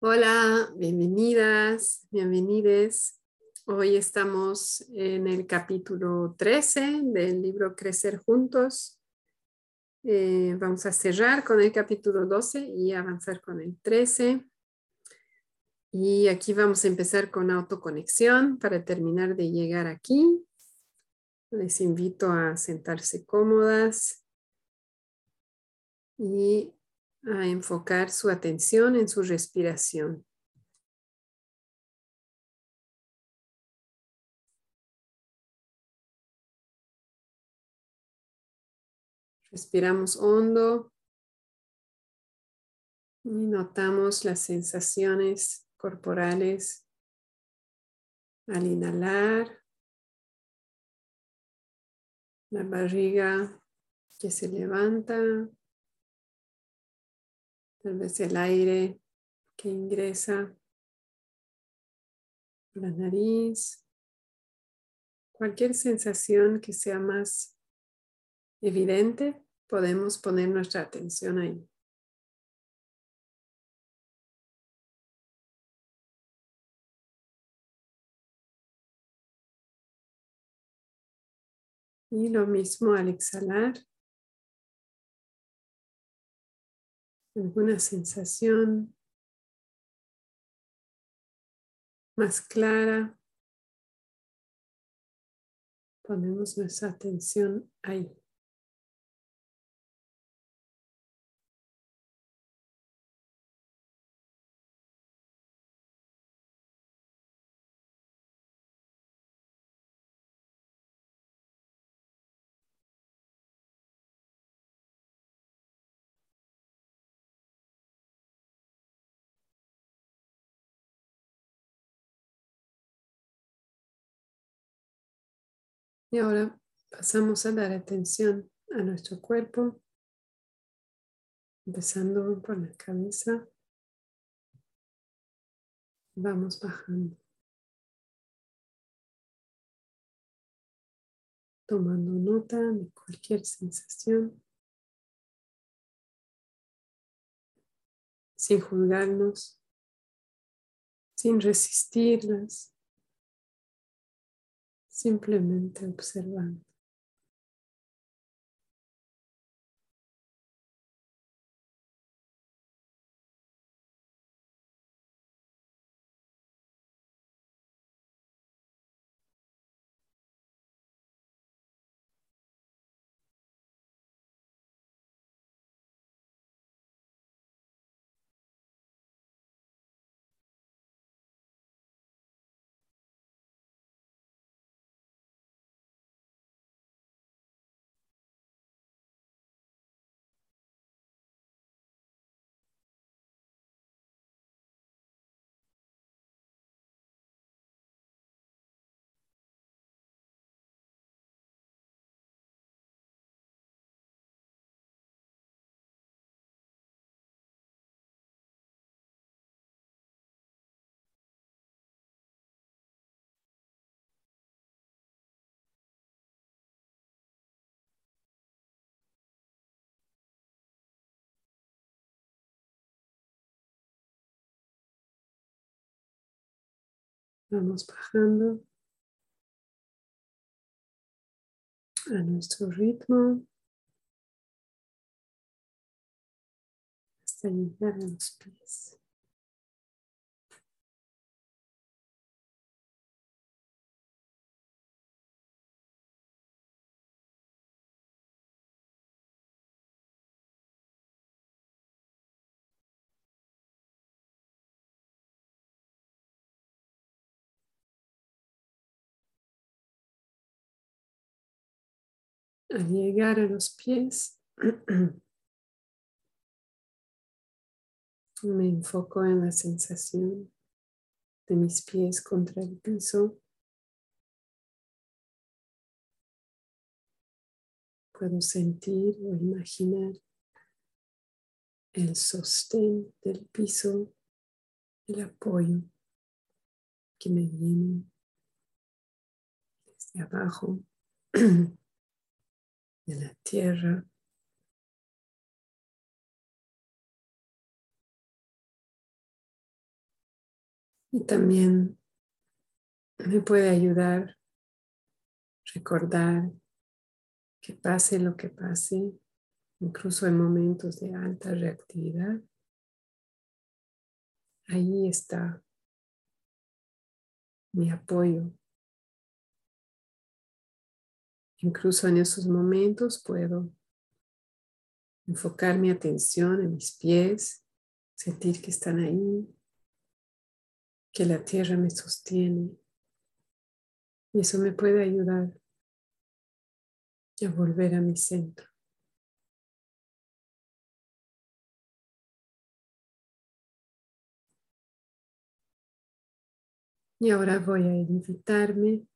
Hola, bienvenidas, bienvenides. Hoy estamos en el capítulo 13 del libro Crecer Juntos. Eh, vamos a cerrar con el capítulo 12 y avanzar con el 13. Y aquí vamos a empezar con autoconexión para terminar de llegar aquí. Les invito a sentarse cómodas y a enfocar su atención en su respiración. Respiramos hondo y notamos las sensaciones corporales al inhalar, la barriga que se levanta, Tal vez el aire que ingresa por la nariz. Cualquier sensación que sea más evidente, podemos poner nuestra atención ahí. Y lo mismo al exhalar. Alguna sensación más clara, ponemos nuestra atención ahí. Y ahora pasamos a dar atención a nuestro cuerpo, empezando por la cabeza. Vamos bajando. Tomando nota de cualquier sensación. Sin juzgarnos. Sin resistirlas simplemente observando. Vamos bajando a nuestro ritmo hasta llegar a los pies. Al llegar a los pies, me enfoco en la sensación de mis pies contra el piso. Puedo sentir o imaginar el sostén del piso, el apoyo que me viene desde abajo. de la tierra. Y también me puede ayudar recordar que pase lo que pase, incluso en momentos de alta reactividad. Ahí está mi apoyo. Incluso en esos momentos puedo enfocar mi atención en mis pies, sentir que están ahí, que la tierra me sostiene. Y eso me puede ayudar a volver a mi centro. Y ahora voy a invitarme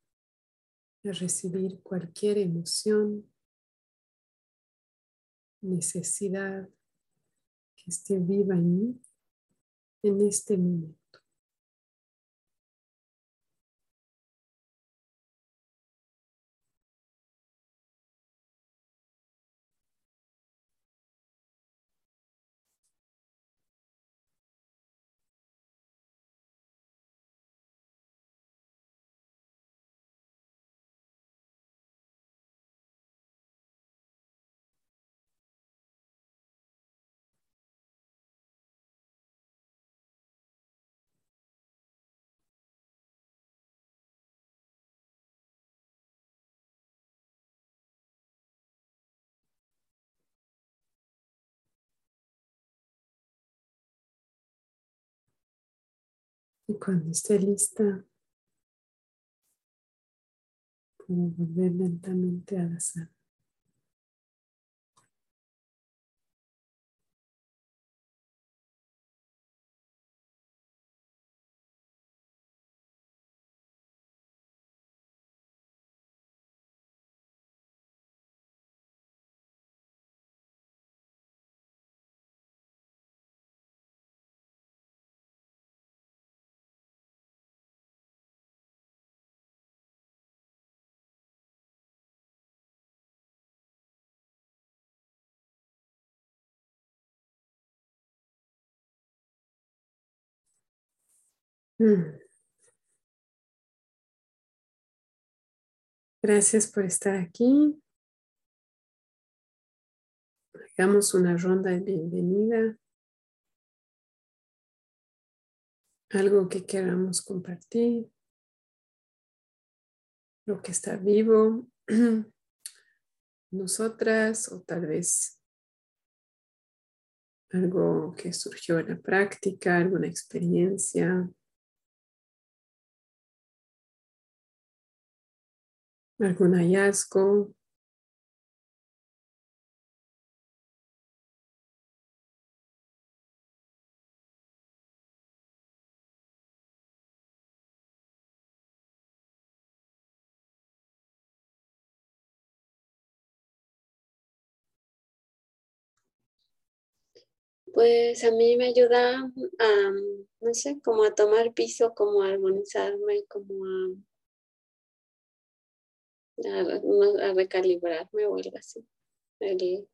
a recibir cualquier emoción, necesidad que esté viva en mí en este momento. Y cuando esté lista, puedo volver lentamente a la sala. Gracias por estar aquí. Hagamos una ronda de bienvenida. Algo que queramos compartir. Lo que está vivo. Nosotras o tal vez algo que surgió en la práctica, alguna experiencia. Algún hallazgo. Pues a mí me ayuda a, no sé, como a tomar piso, como a armonizarme, como a a, recalibrarme o algo así,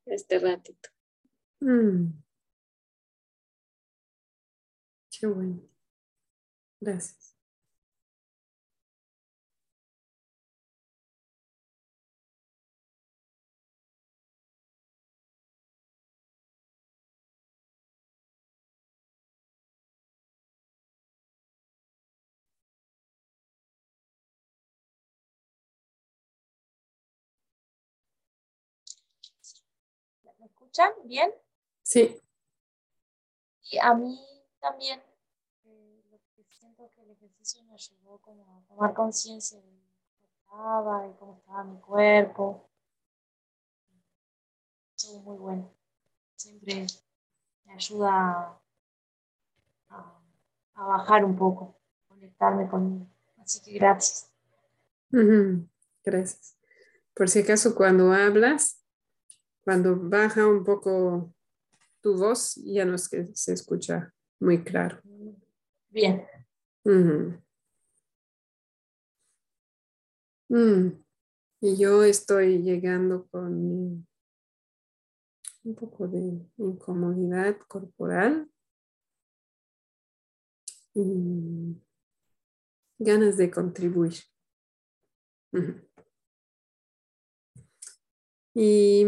este ratito. Mm. Qué bueno. Gracias. Escuchan bien? Sí. Y a mí también eh, lo que siento que el ejercicio me ayudó como a tomar conciencia de cómo estaba y cómo estaba mi cuerpo. Estuvo muy bueno. Siempre me ayuda a, bajar un poco, conectarme conmigo. Así que gracias. Gracias. Por si acaso cuando hablas, cuando baja un poco tu voz, ya no es que se escucha muy claro. Bien. Mm. Y yo estoy llegando con un poco de incomodidad corporal. Y ganas de contribuir. Y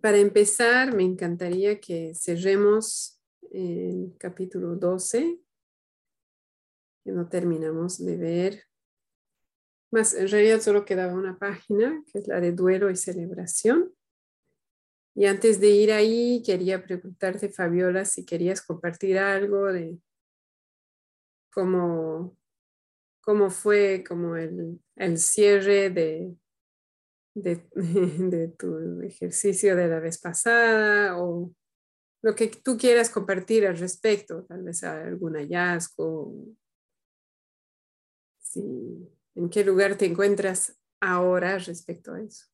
para empezar, me encantaría que cerremos el capítulo 12, que no terminamos de ver. Más, en realidad solo quedaba una página, que es la de duelo y celebración. Y antes de ir ahí, quería preguntarte, Fabiola, si querías compartir algo de cómo, cómo fue como el, el cierre de, de, tu ejercicio de la vez pasada o lo que tú quieras compartir al respecto, tal vez algún hallazgo, en qué lugar te encuentras ahora respecto a eso.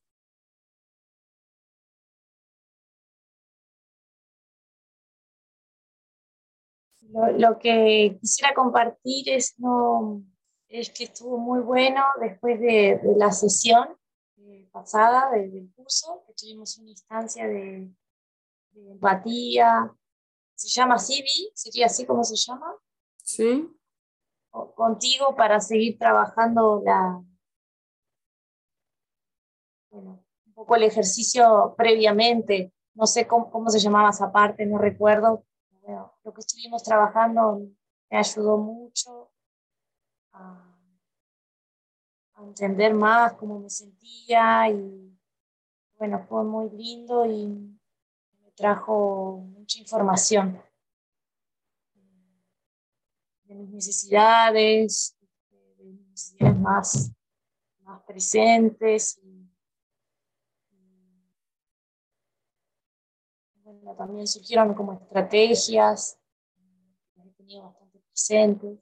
Lo, que quisiera compartir es, no, es que estuvo muy bueno después de la sesión pasada del curso, que tuvimos una instancia de, empatía, se llama CIVI, sería así como se llama. Sí. contigo para seguir trabajando la, bueno, un poco el ejercicio previamente, no sé cómo, cómo se llamaba esa parte, no recuerdo. Bueno, lo que estuvimos trabajando me ayudó mucho a entender más cómo me sentía y bueno, fue muy lindo y me trajo mucha información de mis necesidades, de mis necesidades más, más presentes. Y, bueno, también surgieron como estrategias, que he tenido bastante presentes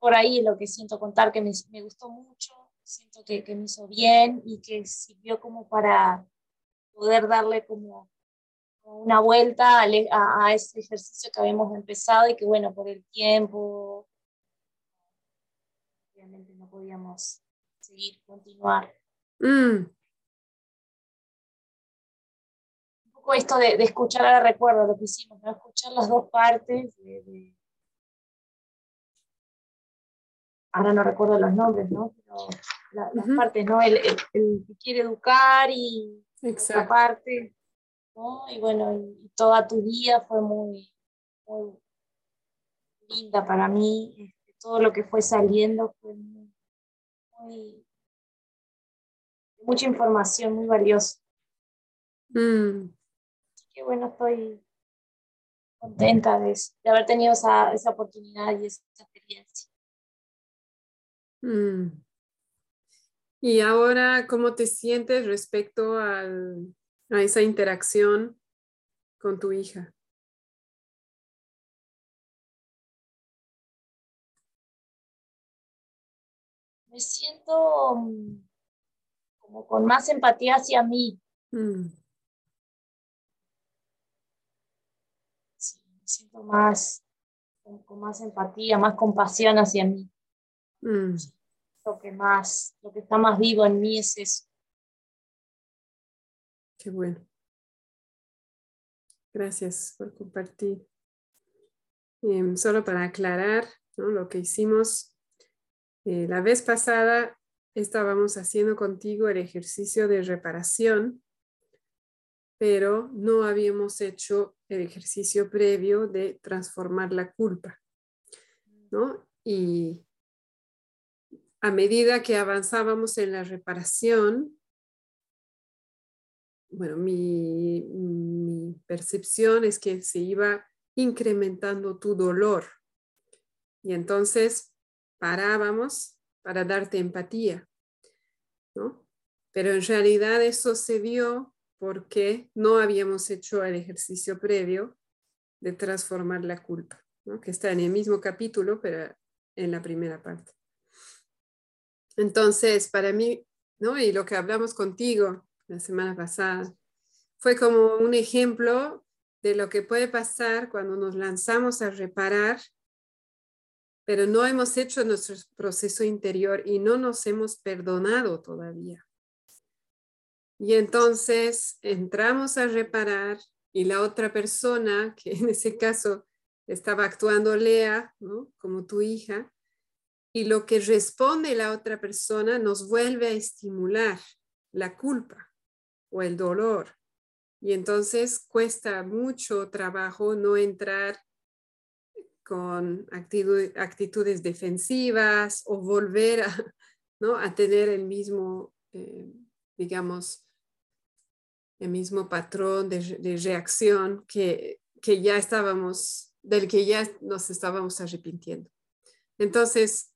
por ahí lo que siento contar, que me, me gustó mucho, siento que, que, me hizo bien y que sirvió como para poder darle como una vuelta a, a, ese ejercicio que habíamos empezado y que bueno, por el tiempo, obviamente no podíamos seguir, continuar. Mm. Un poco esto de, de, escuchar, ahora recuerdo lo que hicimos, ¿no? escuchar las dos partes de ahora no recuerdo los nombres, ¿no? Pero las partes, ¿no? El, el, que quiere educar y esa parte, ¿no? Y bueno, y, toda tu vida fue muy, muy linda para mí. Este, todo lo que fue saliendo fue muy, muy mucha información, muy valiosa. Mm. Así que bueno, estoy contenta de, de haber tenido esa, esa oportunidad y esa experiencia. Mm. Y ahora, ¿cómo te sientes respecto al, a esa interacción con tu hija? Me siento mm, como con más empatía hacia mí. Mm. Sí, me siento más, con más empatía, más compasión hacia mí. Mm. Lo que más, lo que está más vivo en mí es eso. Qué bueno. Gracias por compartir. Em, solo para aclarar lo que hicimos eh, la vez pasada, estábamos haciendo contigo el ejercicio de reparación, pero no habíamos hecho el ejercicio previo de transformar la culpa. ¿no? Y a medida que avanzábamos en la reparación, bueno, mi, percepción es que se iba incrementando tu dolor. Y entonces parábamos para darte empatía, ¿no? Pero en realidad eso se dio porque no habíamos hecho el ejercicio previo de transformar la culpa, ¿no? que está en el mismo capítulo, pero en la primera parte. Entonces, para mí, ¿no? Y lo que hablamos contigo la semana pasada, fue como un ejemplo de lo que puede pasar cuando nos lanzamos a reparar, pero no hemos hecho nuestro proceso interior y no nos hemos perdonado todavía. Y entonces entramos a reparar y la otra persona, que en ese caso estaba actuando Lea, ¿no? como tu hija, y lo que responde la otra persona nos vuelve a estimular la culpa o el dolor. Y entonces cuesta mucho trabajo no entrar con actitudes defensivas o volver a, ¿no? a tener el mismo, eh, digamos, el mismo patrón de, reacción que, que ya estábamos, del que ya nos estábamos arrepintiendo. Entonces,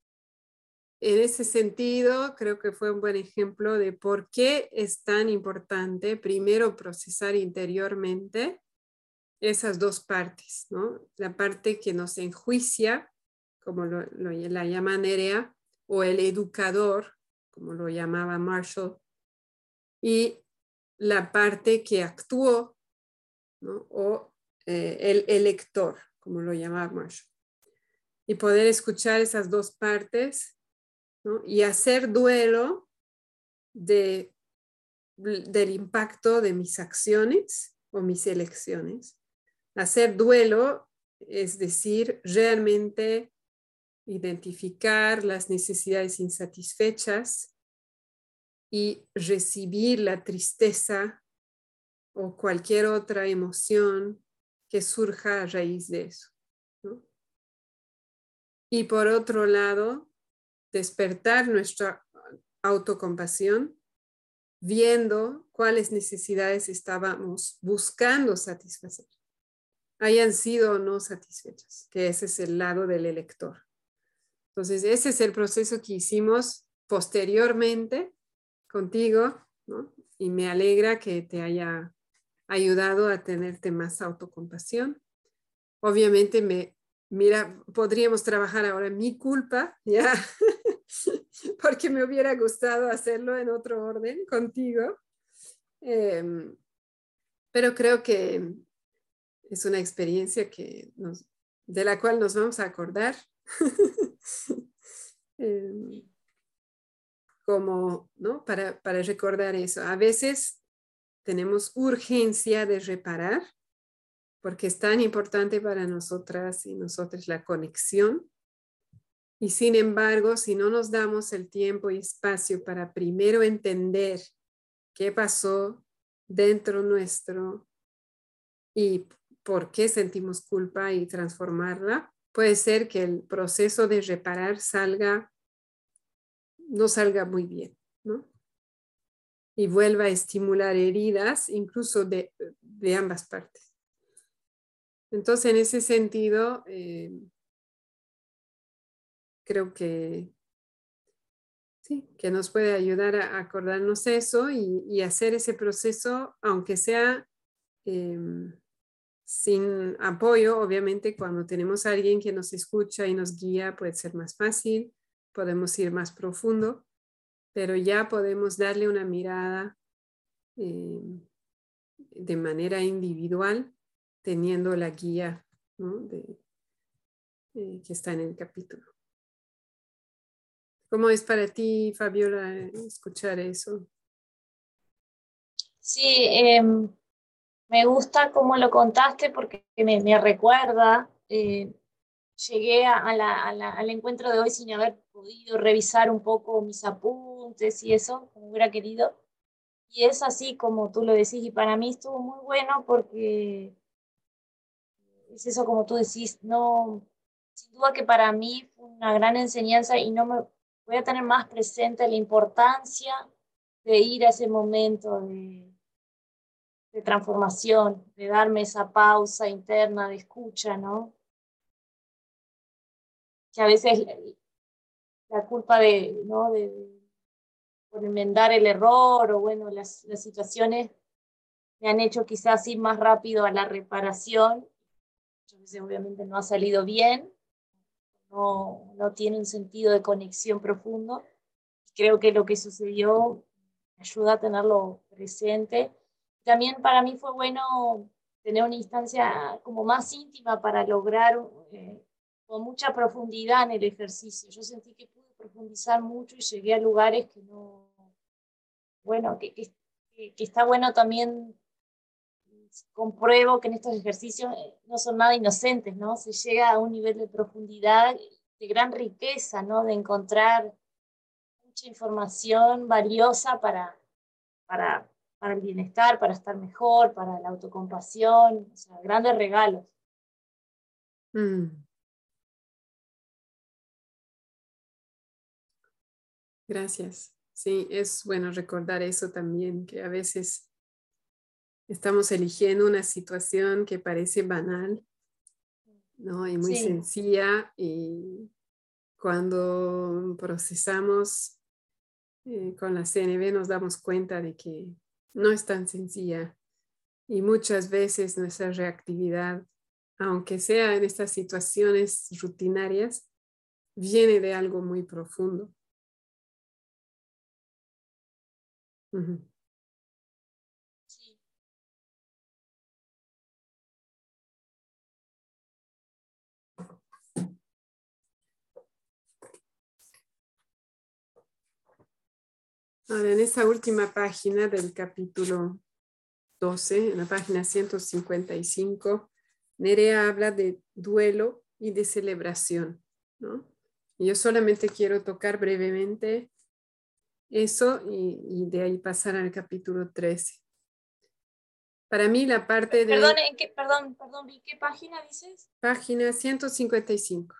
en ese sentido, creo que fue un buen ejemplo de por qué es tan importante primero procesar interiormente esas dos partes, ¿no? La parte que nos enjuicia, como lo, la llama Nerea, o el educador, como lo llamaba Marshall, y la parte que actuó, ¿no? o eh, el elector, como lo llamaba Marshall. Y poder escuchar esas dos partes y hacer duelo de, del impacto de mis acciones o mis elecciones. Hacer duelo es decir, realmente identificar las necesidades insatisfechas y recibir la tristeza o cualquier otra emoción que surja a raíz de eso. Y por otro lado, despertar nuestra autocompasión, viendo cuáles necesidades estábamos buscando satisfacer, hayan sido o no satisfechas, que ese es el lado del elector. Entonces, ese es el proceso que hicimos posteriormente contigo, ¿no? Y me alegra que te haya ayudado a tenerte más autocompasión. Obviamente me, mira, podríamos trabajar ahora mi culpa, ya, porque me hubiera gustado hacerlo en otro orden contigo. Em, pero creo que es una experiencia que de la cual nos vamos a acordar. Em, como, ¿no? Para, para recordar eso. A veces tenemos urgencia de reparar porque es tan importante para nosotras y nosotros la conexión. Y sin embargo, si no nos damos el tiempo y espacio para primero entender qué pasó dentro nuestro y por qué sentimos culpa y transformarla, puede ser que el proceso de reparar salga, no salga muy bien, ¿no? Y vuelva a estimular heridas, incluso de, de ambas partes. Entonces, en ese sentido, eh, creo que sí, que nos puede ayudar a acordarnos eso y, hacer ese proceso, aunque sea em, sin apoyo, obviamente cuando tenemos a alguien que nos escucha y nos guía puede ser más fácil, podemos ir más profundo, pero ya podemos darle una mirada em, de manera individual teniendo la guía eh, que está en el capítulo. ¿Cómo es para ti, Fabiola, escuchar eso? Sí, em, me gusta cómo lo contaste porque me, recuerda, eh, llegué al encuentro de hoy sin haber podido revisar un poco mis apuntes y eso, como hubiera querido. Y es así como tú lo decís, y para mí estuvo muy bueno porque es eso como tú decís, no, sin duda que para mí fue una gran enseñanza y no me voy a tener más presente la importancia de ir a ese momento de, de transformación, de darme esa pausa interna de escucha, ¿no? Que a veces la culpa de, ¿no? de, enmendar el error o bueno, las, las situaciones me han hecho quizás ir más rápido a la reparación muchas veces obviamente no ha salido bien, no, tiene un sentido de conexión profundo. Creo que lo que sucedió ayuda a tenerlo presente. También para mí fue bueno tener una instancia como más íntima para lograr eh, con mucha profundidad en el ejercicio. Yo sentí que pude profundizar mucho y llegué a lugares que no, bueno, que, que, que está bueno también compruebo que en estos ejercicios eh, no son nada inocentes, ¿no? Se llega a un nivel de profundidad de gran riqueza, ¿no? De encontrar mucha información valiosa para, para, para el bienestar, para estar mejor, para la autocompasión, o sea, grandes regalos. Mm. Gracias. Sí, es bueno recordar eso también, que a veces estamos eligiendo una situación que parece banal, ¿no? Y muy sencilla y cuando procesamos eh, con la CNB nos damos cuenta de que no es tan sencilla y muchas veces nuestra reactividad, aunque sea en estas situaciones rutinarias, viene de algo muy profundo. Ahora, en esta última página del capítulo 12, en la página 155, Nerea habla de duelo y de celebración. ¿no? yo solamente quiero tocar brevemente eso y, de ahí pasar al capítulo 13. Para mí la parte de... Perdón, ¿en qué, perdón, perdón, ¿qué página dices? Página 155.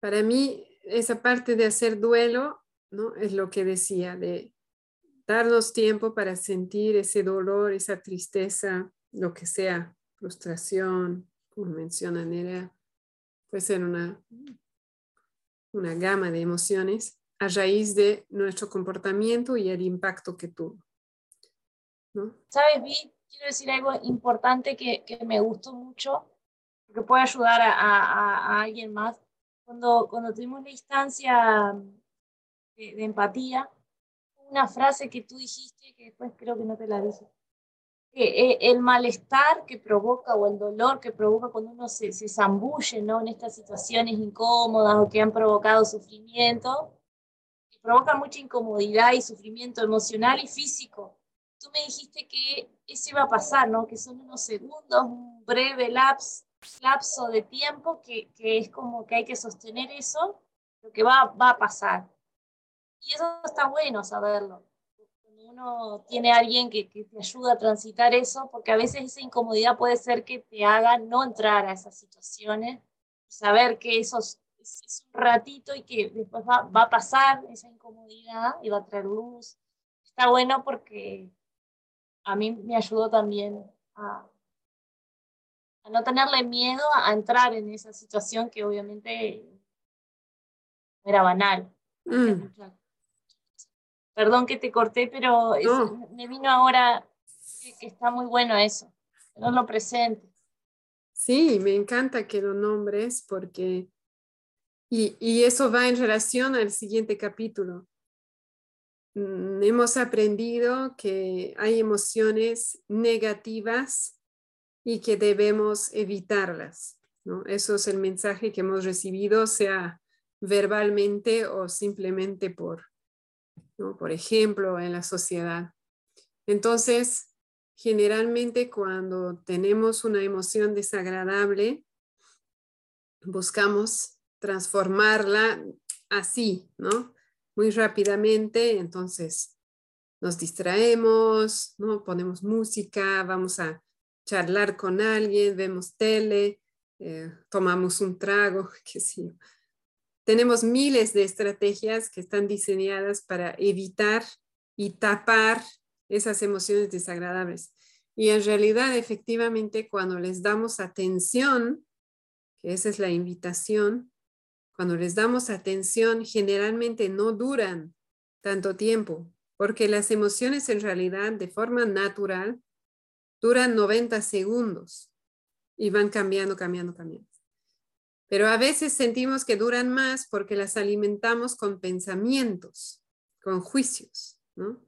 Para mí, esa parte de hacer duelo, ¿no? Es lo que decía, de darnos tiempo para sentir ese dolor, esa tristeza, lo que sea, frustración, como menciona Nerea, puede ser una, una gama de emociones a raíz de nuestro comportamiento y el impacto que tuvo. ¿Sabes, Vi? Quiero decir algo importante que, que me gustó mucho, que puede ayudar a, a alguien más cuando, cuando tuvimos la instancia de, empatía, una frase que tú dijiste, que después creo que no te la dije, que eh, el malestar que provoca o el dolor que provoca cuando uno se, se zambulle ¿no? en estas situaciones incómodas o que han provocado sufrimiento, provoca mucha incomodidad y sufrimiento emocional y físico. Tú me dijiste que eso iba a pasar, ¿no? que son unos segundos, un breve lapso lapso de tiempo que, que, es como que hay que sostener eso, lo que va, va a pasar. Y eso está bueno saberlo. Cuando uno tiene alguien que, que, te ayuda a transitar eso, porque a veces esa incomodidad puede ser que te haga no entrar a esas situaciones, saber que eso es, es un ratito y que después va, va, a pasar esa incomodidad y va a traer luz. Está bueno porque a mí me ayudó también a, a no tenerle miedo a entrar en esa situación que obviamente era banal. Mm. Perdón que te corté, pero me vino ahora que, está muy bueno eso, no lo presente. Sí, me encanta que lo nombres porque, y, y eso va en relación al siguiente capítulo. Mm, hemos aprendido que hay emociones negativas y que debemos evitarlas. ¿no? Eso es el mensaje que hemos recibido, sea verbalmente o simplemente por, ¿no? por ejemplo, en la sociedad. Entonces, generalmente cuando tenemos una emoción desagradable, buscamos transformarla así, ¿no? Muy rápidamente, entonces nos distraemos, ¿no? Ponemos música, vamos a charlar con alguien, vemos tele, eh, tomamos un trago, qué sé Tenemos miles de estrategias que están diseñadas para evitar y tapar esas emociones desagradables. Y en realidad, efectivamente, cuando les damos atención, que esa es la invitación, cuando les damos atención, generalmente no duran tanto tiempo, porque las emociones en realidad, de forma natural, duran 90 segundos y van cambiando, cambiando, cambiando. Pero a veces sentimos que duran más porque las alimentamos con pensamientos, con juicios, ¿no?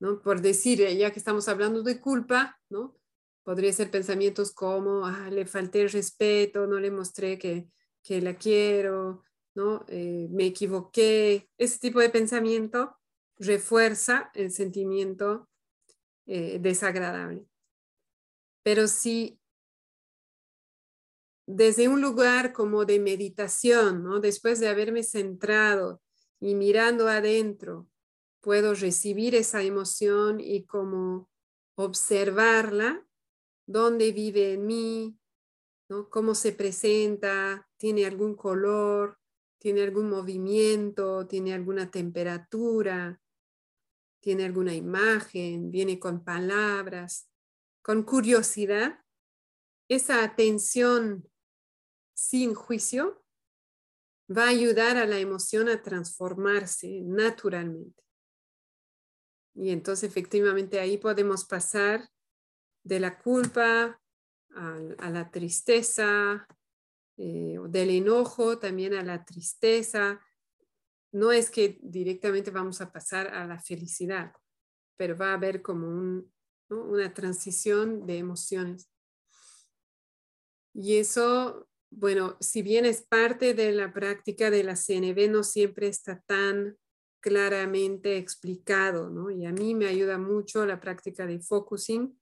¿No? Por decir, eh, ya que estamos hablando de culpa, ¿no? Podría ser pensamientos como, ah, le falté el respeto, no le mostré que, que la quiero, ¿no? Eh, me equivoqué. Ese tipo de pensamiento refuerza el sentimiento eh, desagradable. Pero si desde un lugar como de meditación, después de haberme centrado y mirando adentro, puedo recibir esa emoción y como observarla, dónde vive en mí, cómo se presenta, tiene algún color, tiene algún movimiento, tiene alguna temperatura, tiene alguna imagen, viene con palabras, con curiosidad, esa atención sin juicio va a ayudar a la emoción a transformarse naturalmente. Y entonces efectivamente ahí podemos pasar de la culpa a, la tristeza, eh, del enojo también a la tristeza. No es que directamente vamos a pasar a la felicidad, pero va a haber como una transición de emociones. Y eso, bueno, si bien es parte de la práctica de la CNV, no siempre está tan claramente explicado, ¿no? Y a mí me ayuda mucho la práctica de focusing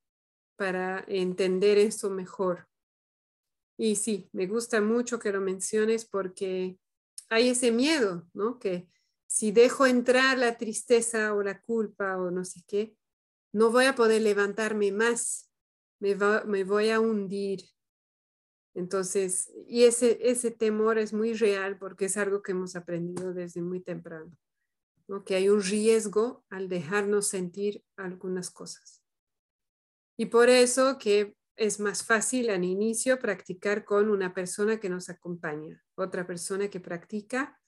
para entender eso mejor. Y sí, me gusta mucho que lo menciones porque hay ese miedo, ¿no? Que si dejo entrar la tristeza o la culpa o no sé qué, no voy a poder levantarme más, me, voy a hundir. Entonces, y ese, ese temor es muy real porque es algo que hemos aprendido desde muy temprano, ¿no? que hay un riesgo al dejarnos sentir algunas cosas. Y por eso que es más fácil al inicio practicar con una persona que nos acompaña, otra persona que practica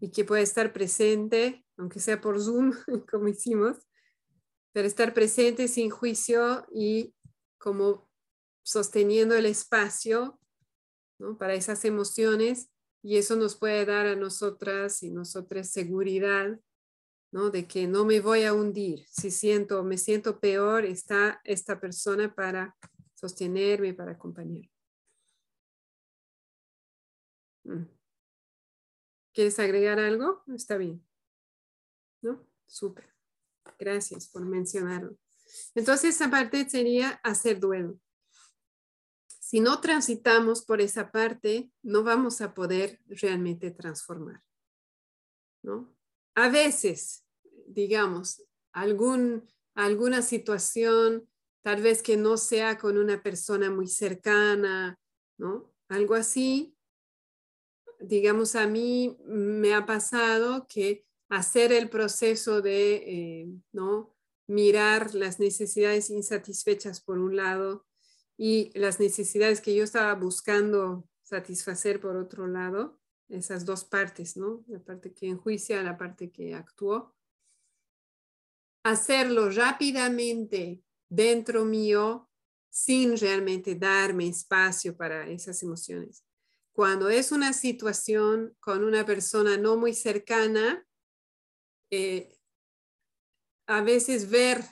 y que puede estar presente, aunque sea por Zoom, como hicimos, pero estar presente sin juicio y como sosteniendo el espacio para esas emociones y eso nos puede dar a nosotras y nosotras seguridad ¿no? De que no me voy a hundir. Si siento, me siento peor, está esta persona para sostenerme, para acompañarme. Mm. ¿Quieres agregar algo? Está bien. ¿No? Súper. Gracias por mencionarlo. Entonces, esa parte sería hacer duelo. Si no transitamos por esa parte, no vamos a poder realmente transformar. ¿no? A veces, digamos, algún, alguna situación tal vez que no sea con una persona muy cercana, ¿no? Algo así. Digamos, a mí me ha pasado que hacer el proceso de, eh, ¿no? Mirar las necesidades insatisfechas por un lado y las necesidades que yo estaba buscando satisfacer por otro lado, esas dos partes, ¿no? La parte que enjuicia, la parte que actuó. Hacerlo rápidamente dentro mío sin realmente darme espacio para esas emociones. Cuando es una situación con una persona no muy cercana, eh, a veces ver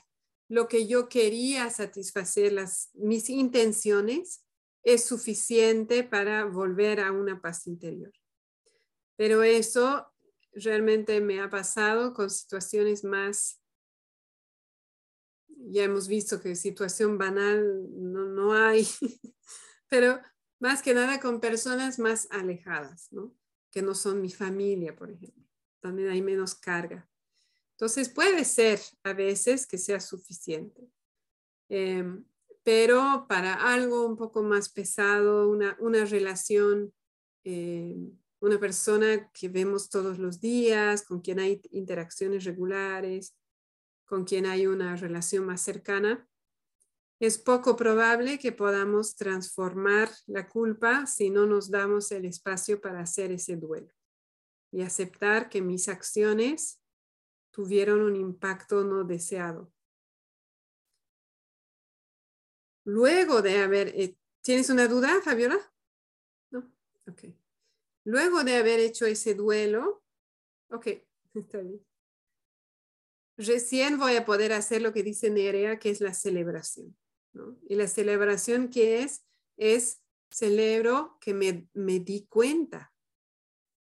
lo que yo quería satisfacer, las, mis intenciones, es suficiente para volver a una paz interior. Pero eso realmente me ha pasado con situaciones más ya hemos visto que situación banal no, no hay, pero más que nada con personas más alejadas, ¿no? que no son mi familia, por ejemplo. También hay menos carga. Entonces puede ser a veces que sea suficiente. Em, pero para algo un poco más pesado, una, una relación, em, una persona que vemos todos los días, con quien hay interacciones regulares, con quien hay una relación más cercana, es poco probable que podamos transformar la culpa si no nos damos el espacio para hacer ese duelo y aceptar que mis acciones tuvieron un impacto no deseado. Luego de haber, eh, ¿tienes una duda, Fabiola? No, ok. Luego de haber hecho ese duelo, ok, está bien recién voy a poder hacer lo que dice Nerea, que es la celebración. Y la celebración que es, es celebro que me, me di cuenta.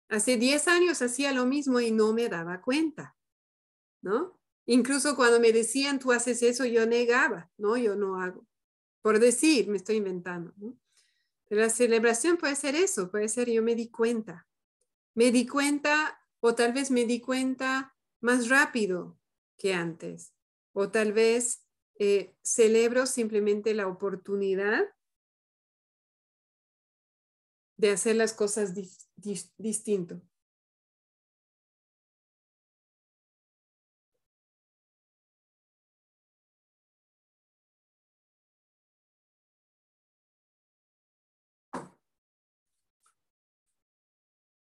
Hace 10 años hacía lo mismo y no me daba cuenta, ¿no? Incluso cuando me decían, tú haces eso, yo negaba, no, yo no hago. Por decir, me estoy inventando. Pero la celebración puede ser eso, puede ser yo me di cuenta. Me di cuenta o tal vez me di cuenta más rápido que antes. O tal vez eh, celebro simplemente la oportunidad de hacer las cosas distinto.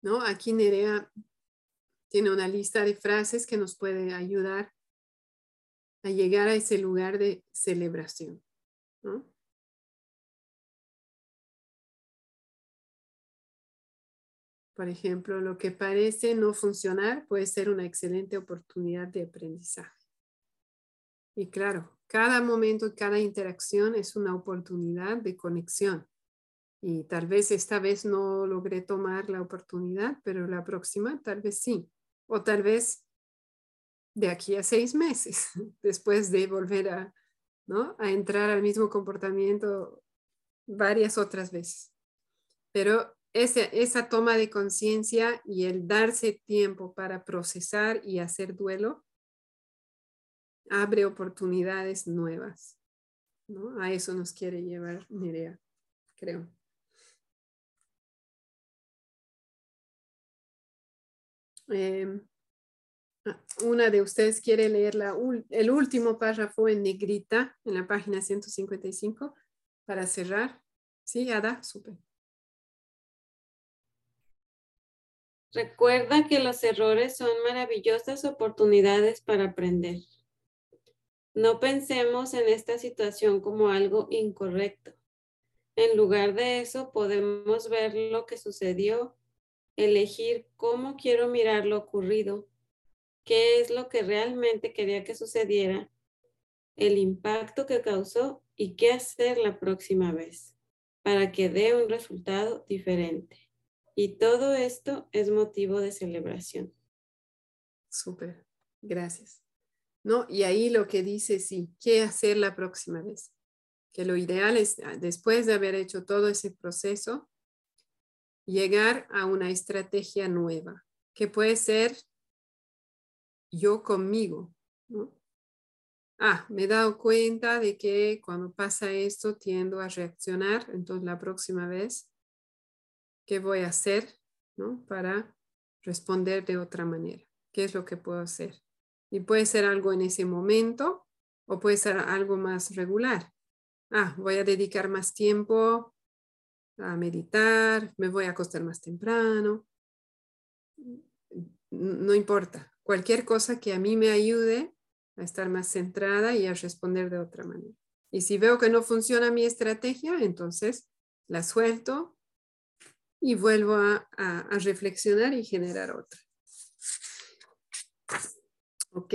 ¿no? Aquí Nerea tiene una lista de frases que nos puede ayudar a llegar a ese lugar de celebración. Por ejemplo, lo que parece no funcionar puede ser una excelente oportunidad de aprendizaje. Y claro, cada momento, cada interacción es una oportunidad de conexión. Y tal vez esta vez no logré tomar la oportunidad, pero la próxima tal vez sí. O tal vez de aquí a seis meses, después de volver a, ¿no? a entrar al mismo comportamiento varias otras veces. Pero esa toma de conciencia y el darse tiempo para procesar y hacer duelo abre oportunidades nuevas. ¿no? A eso nos quiere llevar Nerea, creo. Em, una de ustedes quiere leer el último párrafo en negrita en la página 155 para cerrar. Sí, Ada, súper. Recuerda que los errores son maravillosas oportunidades para aprender. No pensemos en esta situación como algo incorrecto. En lugar de eso, podemos ver lo que sucedió elegir cómo quiero mirar lo ocurrido, qué es lo que realmente quería que sucediera, el impacto que causó y qué hacer la próxima vez para que dé un resultado diferente. Y todo esto es motivo de celebración. Súper, gracias. ¿No? Y ahí lo que dice, sí, ¿qué hacer la próxima vez? Que lo ideal es, ah, después de haber hecho todo ese proceso, llegar a una estrategia nueva, que puede ser yo conmigo. Ah, me he dado cuenta de que cuando pasa esto tiendo a reaccionar, entonces la próxima vez, ¿qué voy a hacer para responder de otra manera? ¿Qué es lo que puedo hacer? Y puede ser algo en ese momento o puede ser algo más regular. Ah, voy a dedicar más tiempo a meditar, me voy a acostar más temprano. No importa, cualquier cosa que a mí me ayude a estar más centrada y a responder de otra manera. Y si veo que no funciona mi estrategia, entonces la suelto y vuelvo a, reflexionar y generar otra. Ok,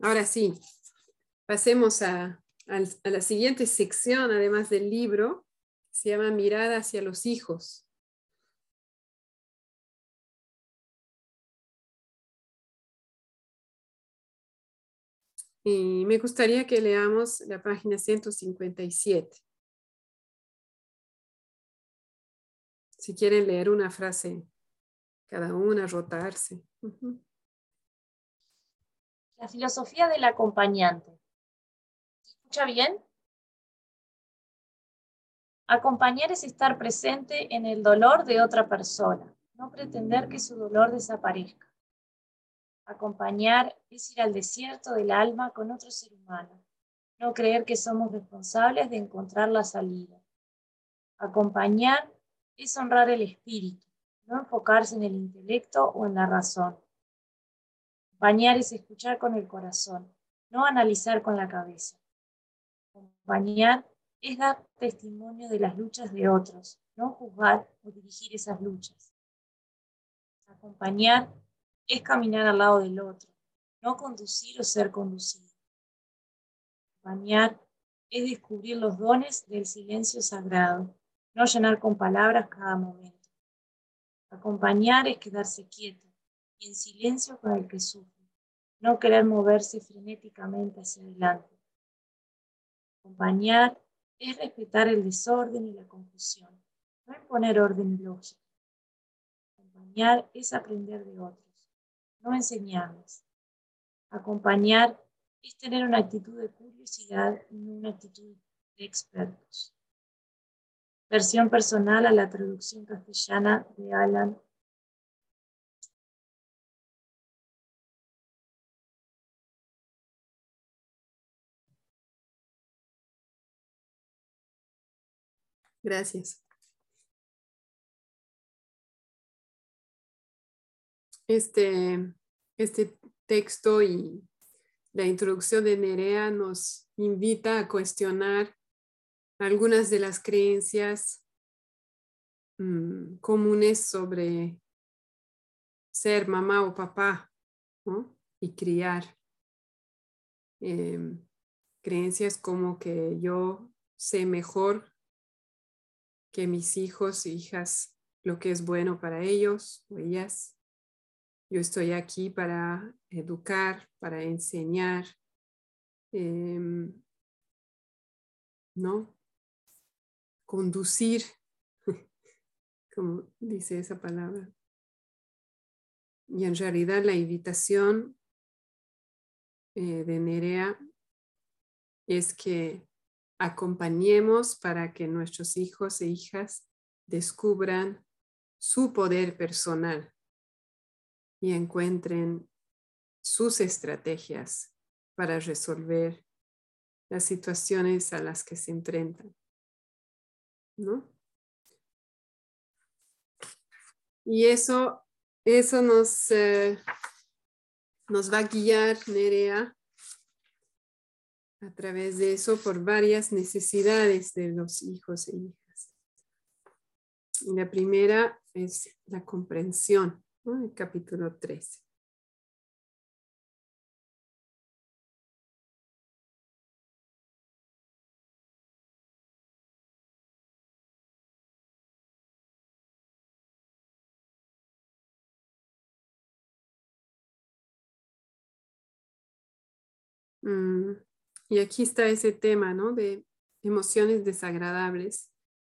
ahora sí, pasemos a la siguiente sección, además del libro, se llama Mirada hacia los hijos. Y me gustaría que leamos la página 157. Si quieren leer una frase, cada una, rotarse. La filosofía del acompañante. ¿Se escucha bien? Acompañar es estar presente en el dolor de otra persona, no pretender que su dolor desaparezca. Acompañar es ir al desierto del alma con otro ser humano, no creer que somos responsables de encontrar la salida. Acompañar es honrar el espíritu, no enfocarse en el intelecto o en la razón. Acompañar es escuchar con el corazón, no analizar con la cabeza. Acompañar es dar testimonio de las luchas de otros, no juzgar o dirigir esas luchas. Acompañar es caminar al lado del otro, no conducir o ser conducido. Acompañar es descubrir los dones del silencio sagrado, no llenar con palabras cada momento. Acompañar es quedarse quieto y en silencio con el que sufre, no querer moverse frenéticamente hacia adelante. Acompañar es respetar el desorden y la confusión, no imponer orden y lógica. Acompañar es aprender de otros, no enseñarles. Acompañar es tener una actitud de curiosidad y no una actitud de expertos. Versión personal a la traducción castellana de Alan Gracias. Este, este texto y la introducción de Nerea nos invita a cuestionar algunas de las creencias mm, comunes sobre ser mamá o papá y criar. Em, creencias como que yo sé mejor que mis hijos e hijas lo que es bueno para ellos o ellas. Yo estoy aquí para educar, para enseñar, em, ¿no? Conducir, como dice esa palabra. Y en realidad la invitación eh, de Nerea es que acompañemos para que nuestros hijos e hijas descubran su poder personal y encuentren sus estrategias para resolver las situaciones a las que se enfrentan. ¿No? Y eso, eso nos, eh, nos va a guiar, Nerea, a través de eso por varias necesidades de los hijos e hijas. Y la primera es la comprensión, el capítulo 13. Mm. Y aquí está ese tema, ¿no? De emociones desagradables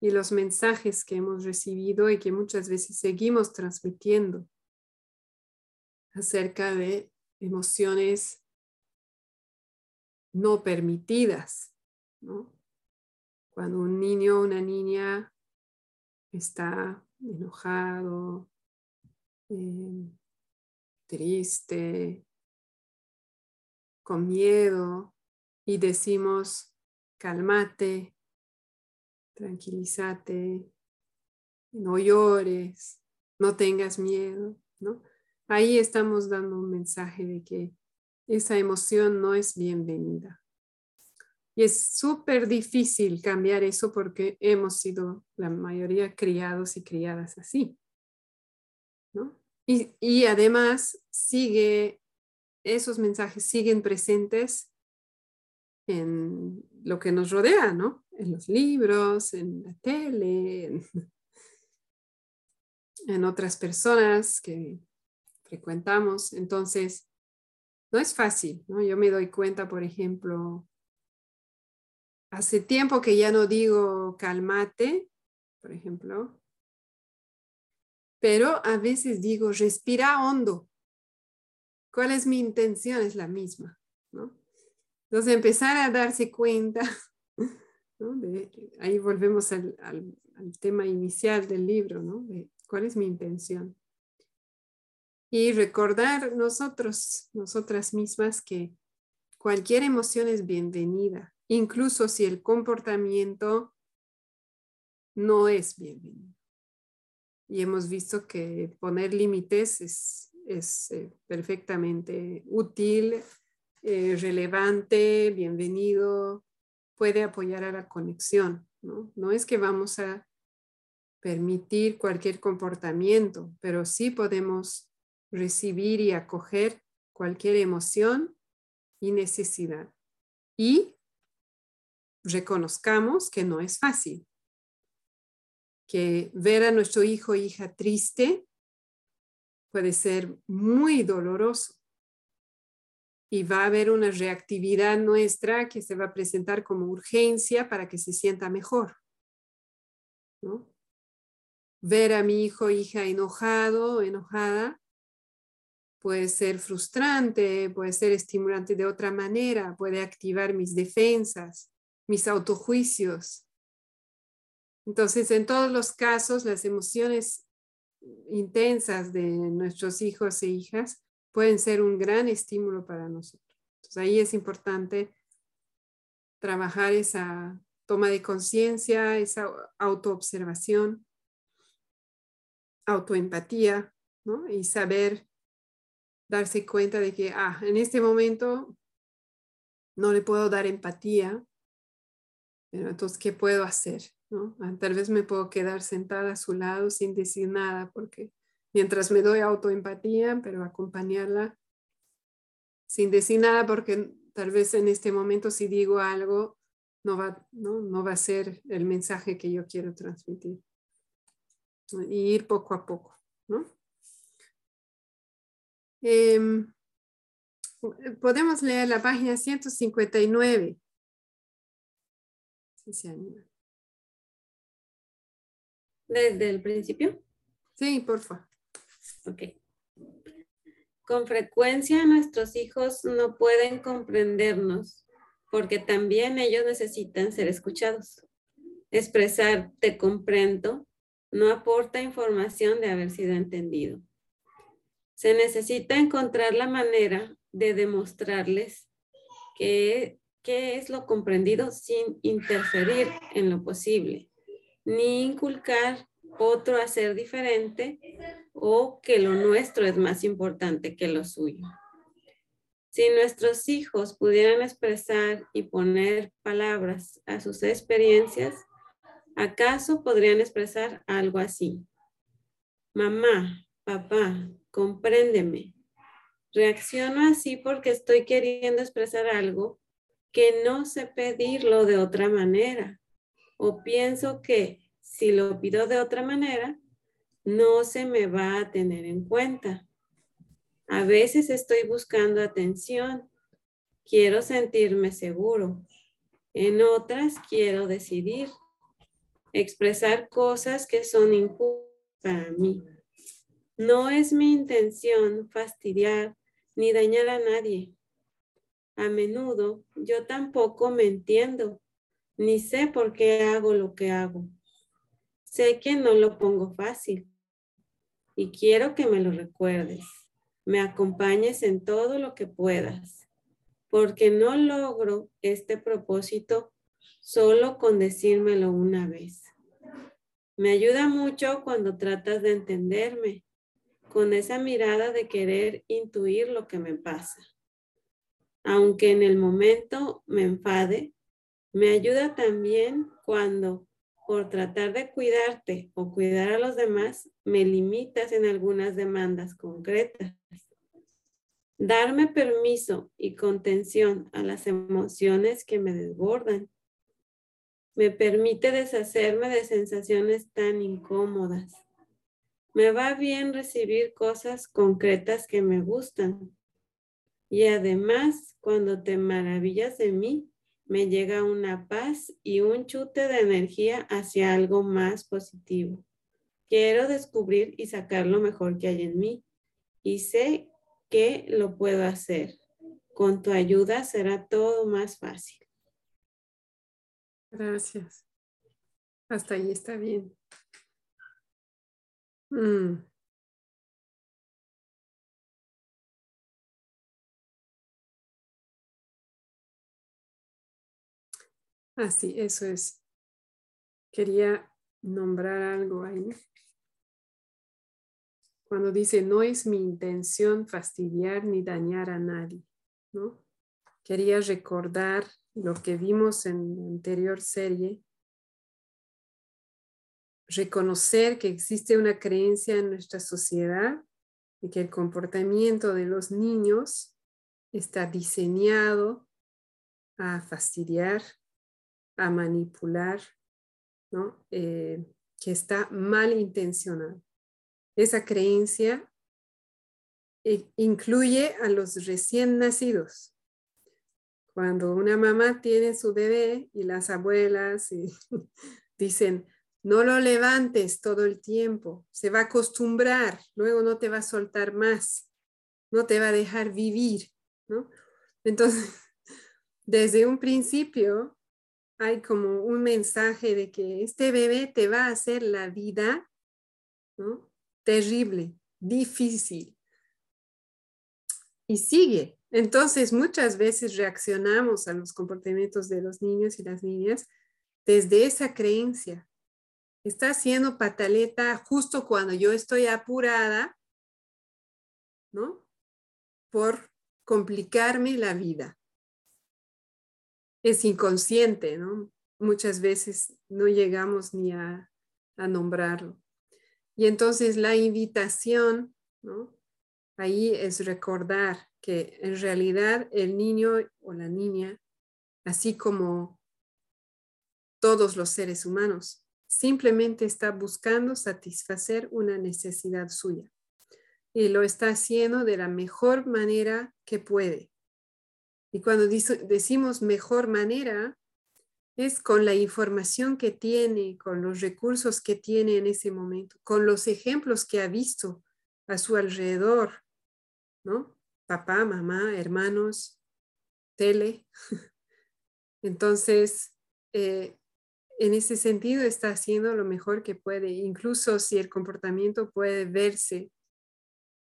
y los mensajes que hemos recibido y que muchas veces seguimos transmitiendo acerca de emociones no permitidas, ¿no? Cuando un niño o una niña está enojado, eh, triste, con miedo, y decimos, calmate, tranquilízate, no llores, no tengas miedo, ¿no? Ahí estamos dando un mensaje de que esa emoción no es bienvenida. Y es súper difícil cambiar eso porque hemos sido la mayoría criados y criadas así. ¿no? Y, y además sigue, esos mensajes siguen presentes en lo que nos rodea, ¿no? En los libros, en la tele, en, otras personas que frecuentamos. Entonces, no es fácil, ¿no? Yo me doy cuenta, por ejemplo, hace tiempo que ya no digo calmate, por ejemplo, pero a veces digo respira hondo. ¿Cuál es mi intención? Es la misma. Entonces, empezar a darse cuenta, ahí volvemos al, tema inicial del libro, ¿no? De cuál es mi intención. Y recordar nosotros, nosotras mismas, que cualquier emoción es bienvenida, incluso si el comportamiento no es bienvenido. Y hemos visto que poner límites es, es eh, perfectamente útil eh, relevante, bienvenido, puede apoyar a la conexión. ¿no? no es que vamos a permitir cualquier comportamiento, pero sí podemos recibir y acoger cualquier emoción y necesidad. Y reconozcamos que no es fácil, que ver a nuestro hijo o hija triste puede ser muy doloroso y va a haber una reactividad nuestra que se va a presentar como urgencia para que se sienta mejor. Ver a mi hijo o hija enojado enojada puede ser frustrante, puede ser estimulante de otra manera, puede activar mis defensas, mis autojuicios. Entonces, en todos los casos, las emociones intensas de nuestros hijos e hijas pueden ser un gran estímulo para nosotros. Entonces, ahí es importante trabajar esa toma de conciencia, esa autoobservación, autoempatía, ¿no? Y saber darse cuenta de que, ah, en este momento no le puedo dar empatía, pero entonces, ¿qué puedo hacer? Ah, tal vez me puedo quedar sentada a su lado sin decir nada, porque mientras me doy autoempatía, pero acompañarla sin decir nada, porque tal vez en este momento si digo algo, no va, no, no va a ser el mensaje que yo quiero transmitir. Y ir poco a poco, ¿no? Em, podemos leer la página 159. Si se anima. ¿Desde el principio? Sí, por favor. Con frecuencia nuestros hijos no pueden comprendernos porque también ellos necesitan ser escuchados. Expresar te comprendo no aporta información de haber sido entendido. Se necesita encontrar la manera de demostrarles qué es lo comprendido sin interferir en lo posible, ni inculcar otro hacer diferente o que lo nuestro es más importante que lo suyo. Si nuestros hijos pudieran expresar y poner palabras a sus experiencias, ¿acaso podrían expresar algo así? Mamá, papá, compréndeme. Reacciono así porque estoy queriendo expresar algo que no sé pedirlo de otra manera. O pienso que si lo pido de otra manera, no se me va a tener en cuenta. A veces estoy buscando atención. Quiero sentirme seguro. En otras quiero decidir. Expresar cosas que son injustas para mí. No es mi intención fastidiar ni dañar a nadie. A menudo yo tampoco me entiendo, ni sé por qué hago lo que hago. Sé que no lo pongo fácil y quiero que me lo recuerdes. Me acompañes en todo lo que puedas, porque no logro este propósito solo con decírmelo una vez. Me ayuda mucho cuando tratas de entenderme con esa mirada de querer intuir lo que me pasa. Aunque en el momento me enfade, me ayuda también cuando por tratar de cuidarte o cuidar a los demás, me limitas en algunas demandas concretas. Darme permiso y contención a las emociones que me desbordan. Me permite deshacerme de sensaciones tan incómodas me va bien recibir cosas concretas que me gustan. Y además, cuando te maravillas de mí, me llega una paz y un chute de energía hacia algo más positivo. Quiero descubrir y sacar lo mejor que hay en mí. Y sé que lo puedo hacer. Con tu ayuda será todo más fácil. Gracias. Hasta ahí está bien. Mm. Ah, eso es. Quería nombrar algo ahí. Cuando dice, no es mi intención fastidiar ni dañar a nadie, ¿no? Quería recordar lo que vimos en la anterior serie, reconocer que existe una creencia en nuestra sociedad de que el comportamiento de los niños está diseñado a fastidiar, a manipular, ¿no? Eh, que está mal intencionado. Esa creencia incluye a los recién nacidos. Cuando una mamá tiene su bebé y las abuelas dicen, no lo levantes todo el tiempo, se va a acostumbrar, luego no te va a soltar más, no te va a dejar vivir, ¿no? Entonces, desde un principio hay como un mensaje de que este bebé te va a hacer la vida terrible, difícil. Y sigue. Entonces, muchas veces reaccionamos a los comportamientos de los niños y las niñas desde esa creencia. Está haciendo pataleta justo cuando yo estoy apurada, ¿no? Por complicarme la vida. Es inconsciente, ¿no? Muchas veces no llegamos ni a, nombrarlo. Y entonces la invitación, ¿no? Ahí es recordar que en realidad el niño o la niña, así como todos los seres humanos, simplemente está buscando satisfacer una necesidad suya y lo está haciendo de la mejor manera que puede. Y cuando decimos mejor manera, es con la información que tiene, con los recursos que tiene en ese momento, con los ejemplos que ha visto a su alrededor, ¿no? Papá, mamá, hermanos, tele. Entonces, eh, en ese sentido está haciendo lo mejor que puede, incluso si el comportamiento puede verse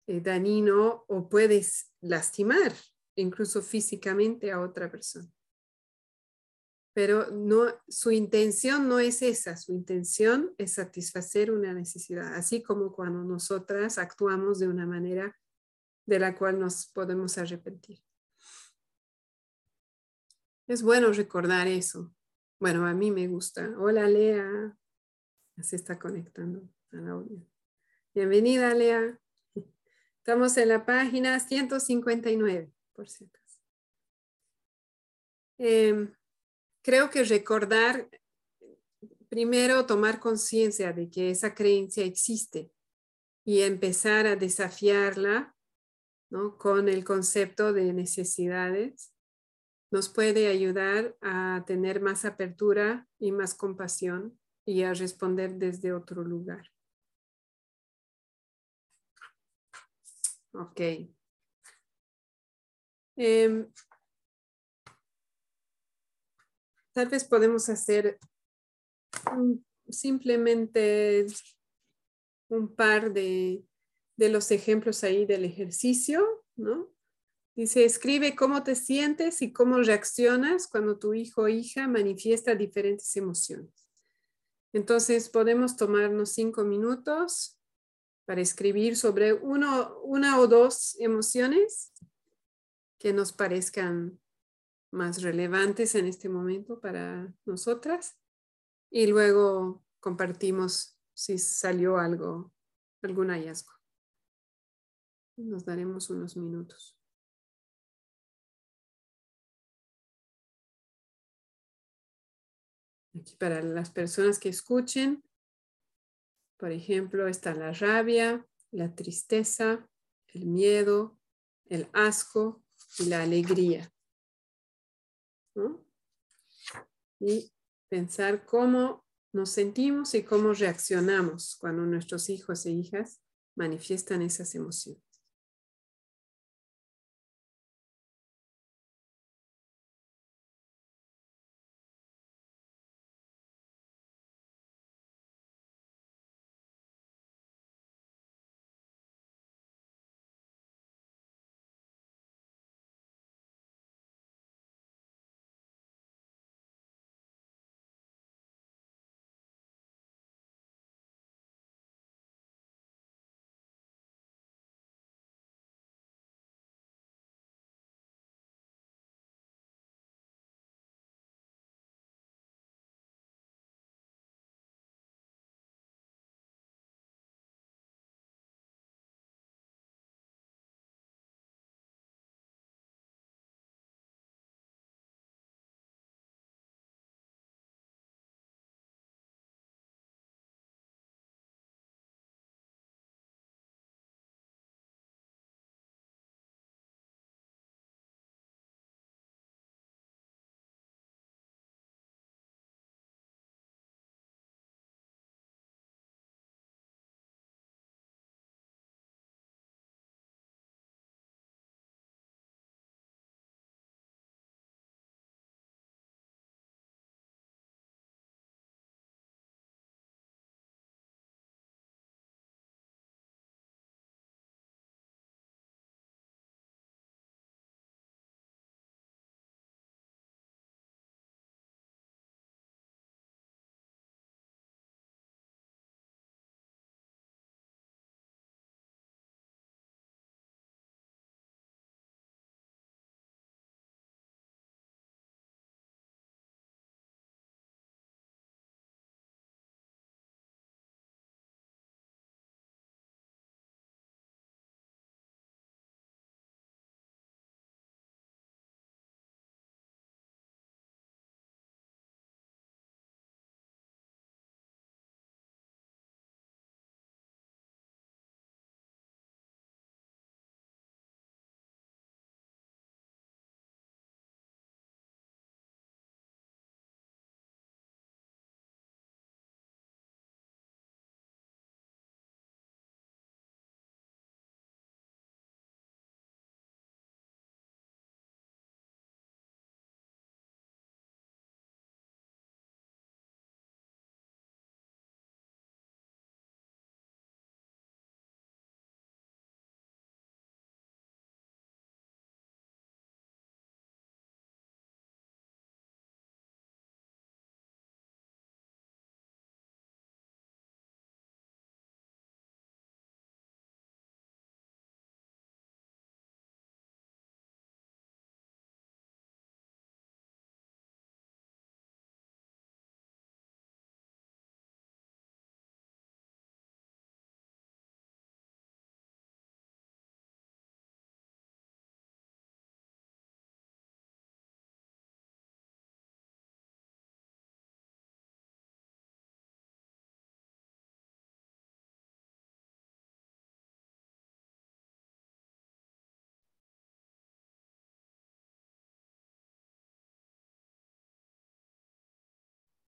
eh, dañino o puedes lastimar incluso físicamente a otra persona. Pero no, su intención no es esa, su intención es satisfacer una necesidad, así como cuando nosotras actuamos de una manera de la cual nos podemos arrepentir. Es bueno recordar eso. Bueno, a mí me gusta. Hola, Lea. Se está conectando al audio. Bienvenida, Lea. Estamos en la página 159, Em, creo que recordar, primero tomar conciencia de que esa creencia existe y empezar a desafiarla ¿no? con el concepto de necesidades, nos puede ayudar a tener más apertura y más compasión y a responder desde otro lugar. Ok. Em, tal vez podemos hacer simplemente un par de, de los ejemplos ahí del ejercicio, ¿no? Dice, escribe cómo te sientes y cómo reaccionas cuando tu hijo o hija manifiesta diferentes emociones. Entonces, podemos tomarnos cinco minutos para escribir sobre uno, una o dos emociones que nos parezcan más relevantes en este momento para nosotras y luego compartimos si salió algo, algún hallazgo. Nos daremos unos minutos. Aquí para las personas que escuchen, por ejemplo, está la rabia, la tristeza, el miedo, el asco y la alegría. Y pensar cómo nos sentimos y cómo reaccionamos cuando nuestros hijos e hijas manifiestan esas emociones.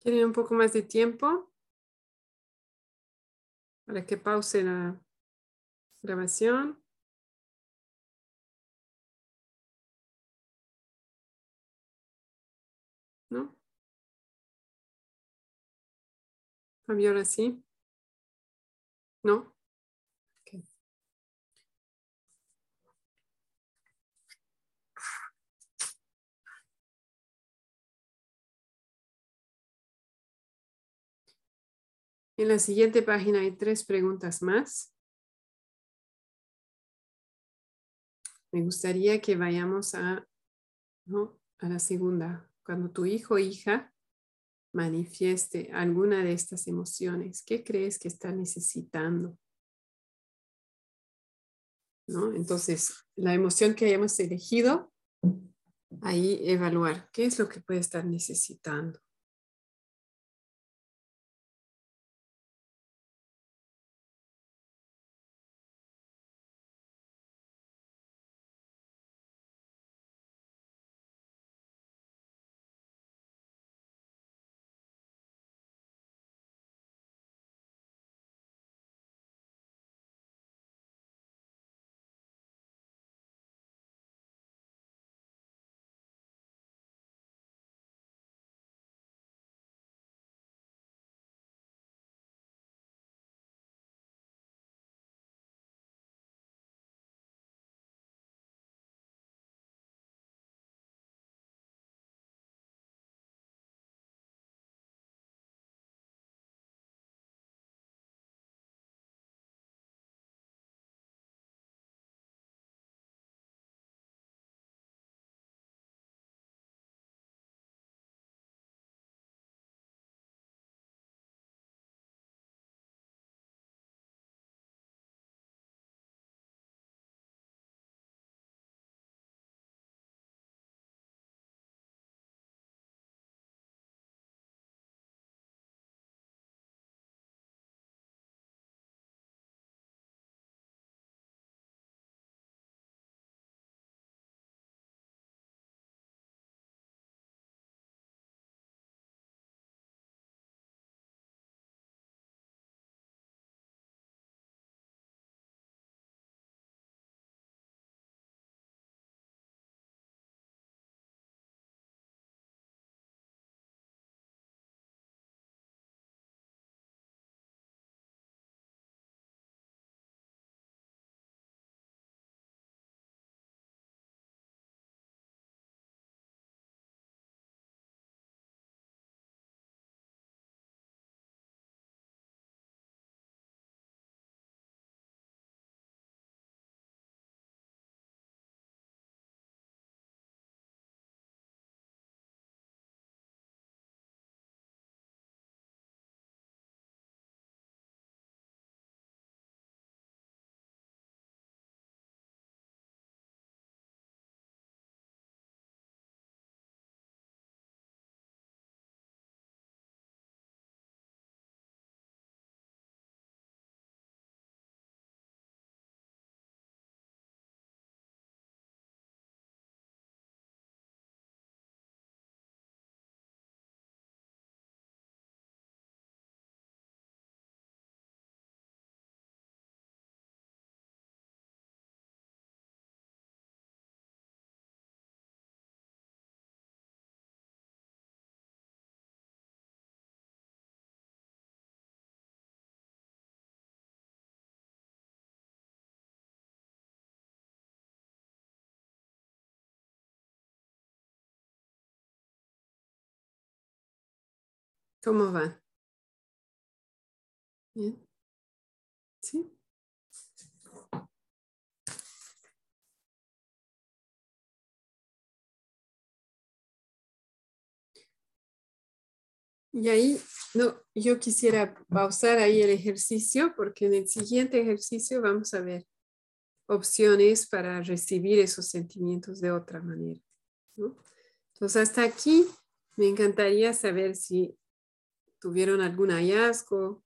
¿Quieren un poco más de tiempo? Para que pause la grabación. ¿No? Fabiola, sí. ¿No? En la siguiente página hay tres preguntas más. Me gustaría que vayamos a, la segunda. Cuando tu hijo o hija manifieste alguna de estas emociones, ¿qué crees que está necesitando? Entonces, la emoción que hayamos elegido, ahí evaluar qué es lo que puede estar necesitando. ¿Cómo va? Bien. ¿Sí? Y ahí, no, yo quisiera pausar ahí el ejercicio porque en el siguiente ejercicio vamos a ver opciones para recibir esos sentimientos de otra manera. Entonces, hasta aquí me encantaría saber si tuvieron algún hallazgo,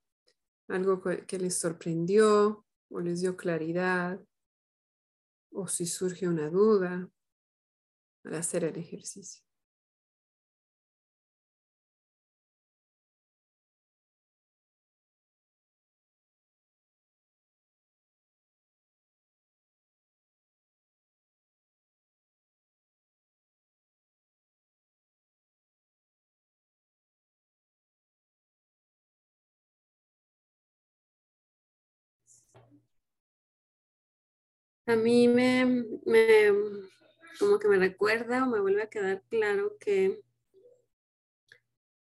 algo que les sorprendió o les dio claridad, o si surge una duda al hacer el ejercicio. A mí me, me, como que me recuerda o me vuelve a quedar claro que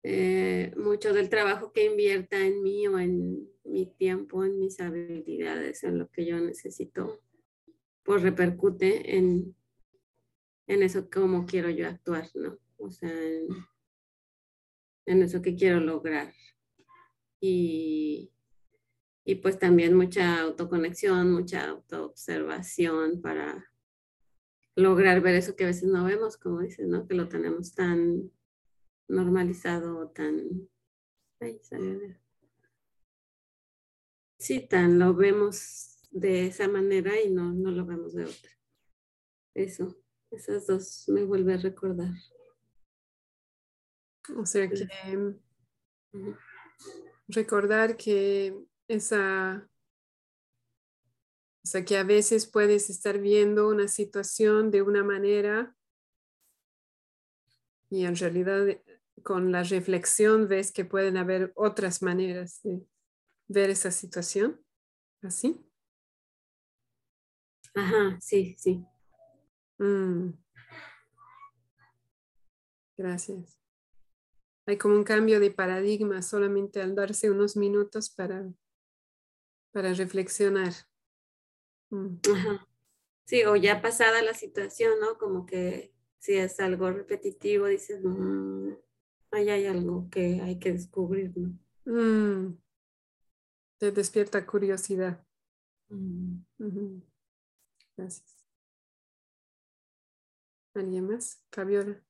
eh, mucho del trabajo que invierta en mí o en mi tiempo, en mis habilidades, en lo que yo necesito, pues repercute en, en eso como quiero yo actuar, ¿no? O sea, en, en eso que quiero lograr. Y, y pues también mucha autoconexión, mucha autoobservación para lograr ver eso que a veces no vemos, como dices, ¿no? Que lo tenemos tan normalizado, tan... sí, tan lo vemos de esa manera y no, no lo vemos de otra. Eso, esas dos me vuelve a recordar. O sea que recordar que esa, o sea que a veces puedes estar viendo una situación de una manera y en realidad con la reflexión ves que pueden haber otras maneras de ver esa situación. ¿Así? Ajá, sí, sí. Mm. Gracias. Hay como un cambio de paradigma solamente al darse unos minutos para, para reflexionar. Mm. Ajá. Sí, o ya pasada la situación, ¿no? Como que si es algo repetitivo, dices, mm, ahí hay algo que hay que descubrir, ¿no? Mm. Te despierta curiosidad. Gracias. ¿Alguien más? Fabiola.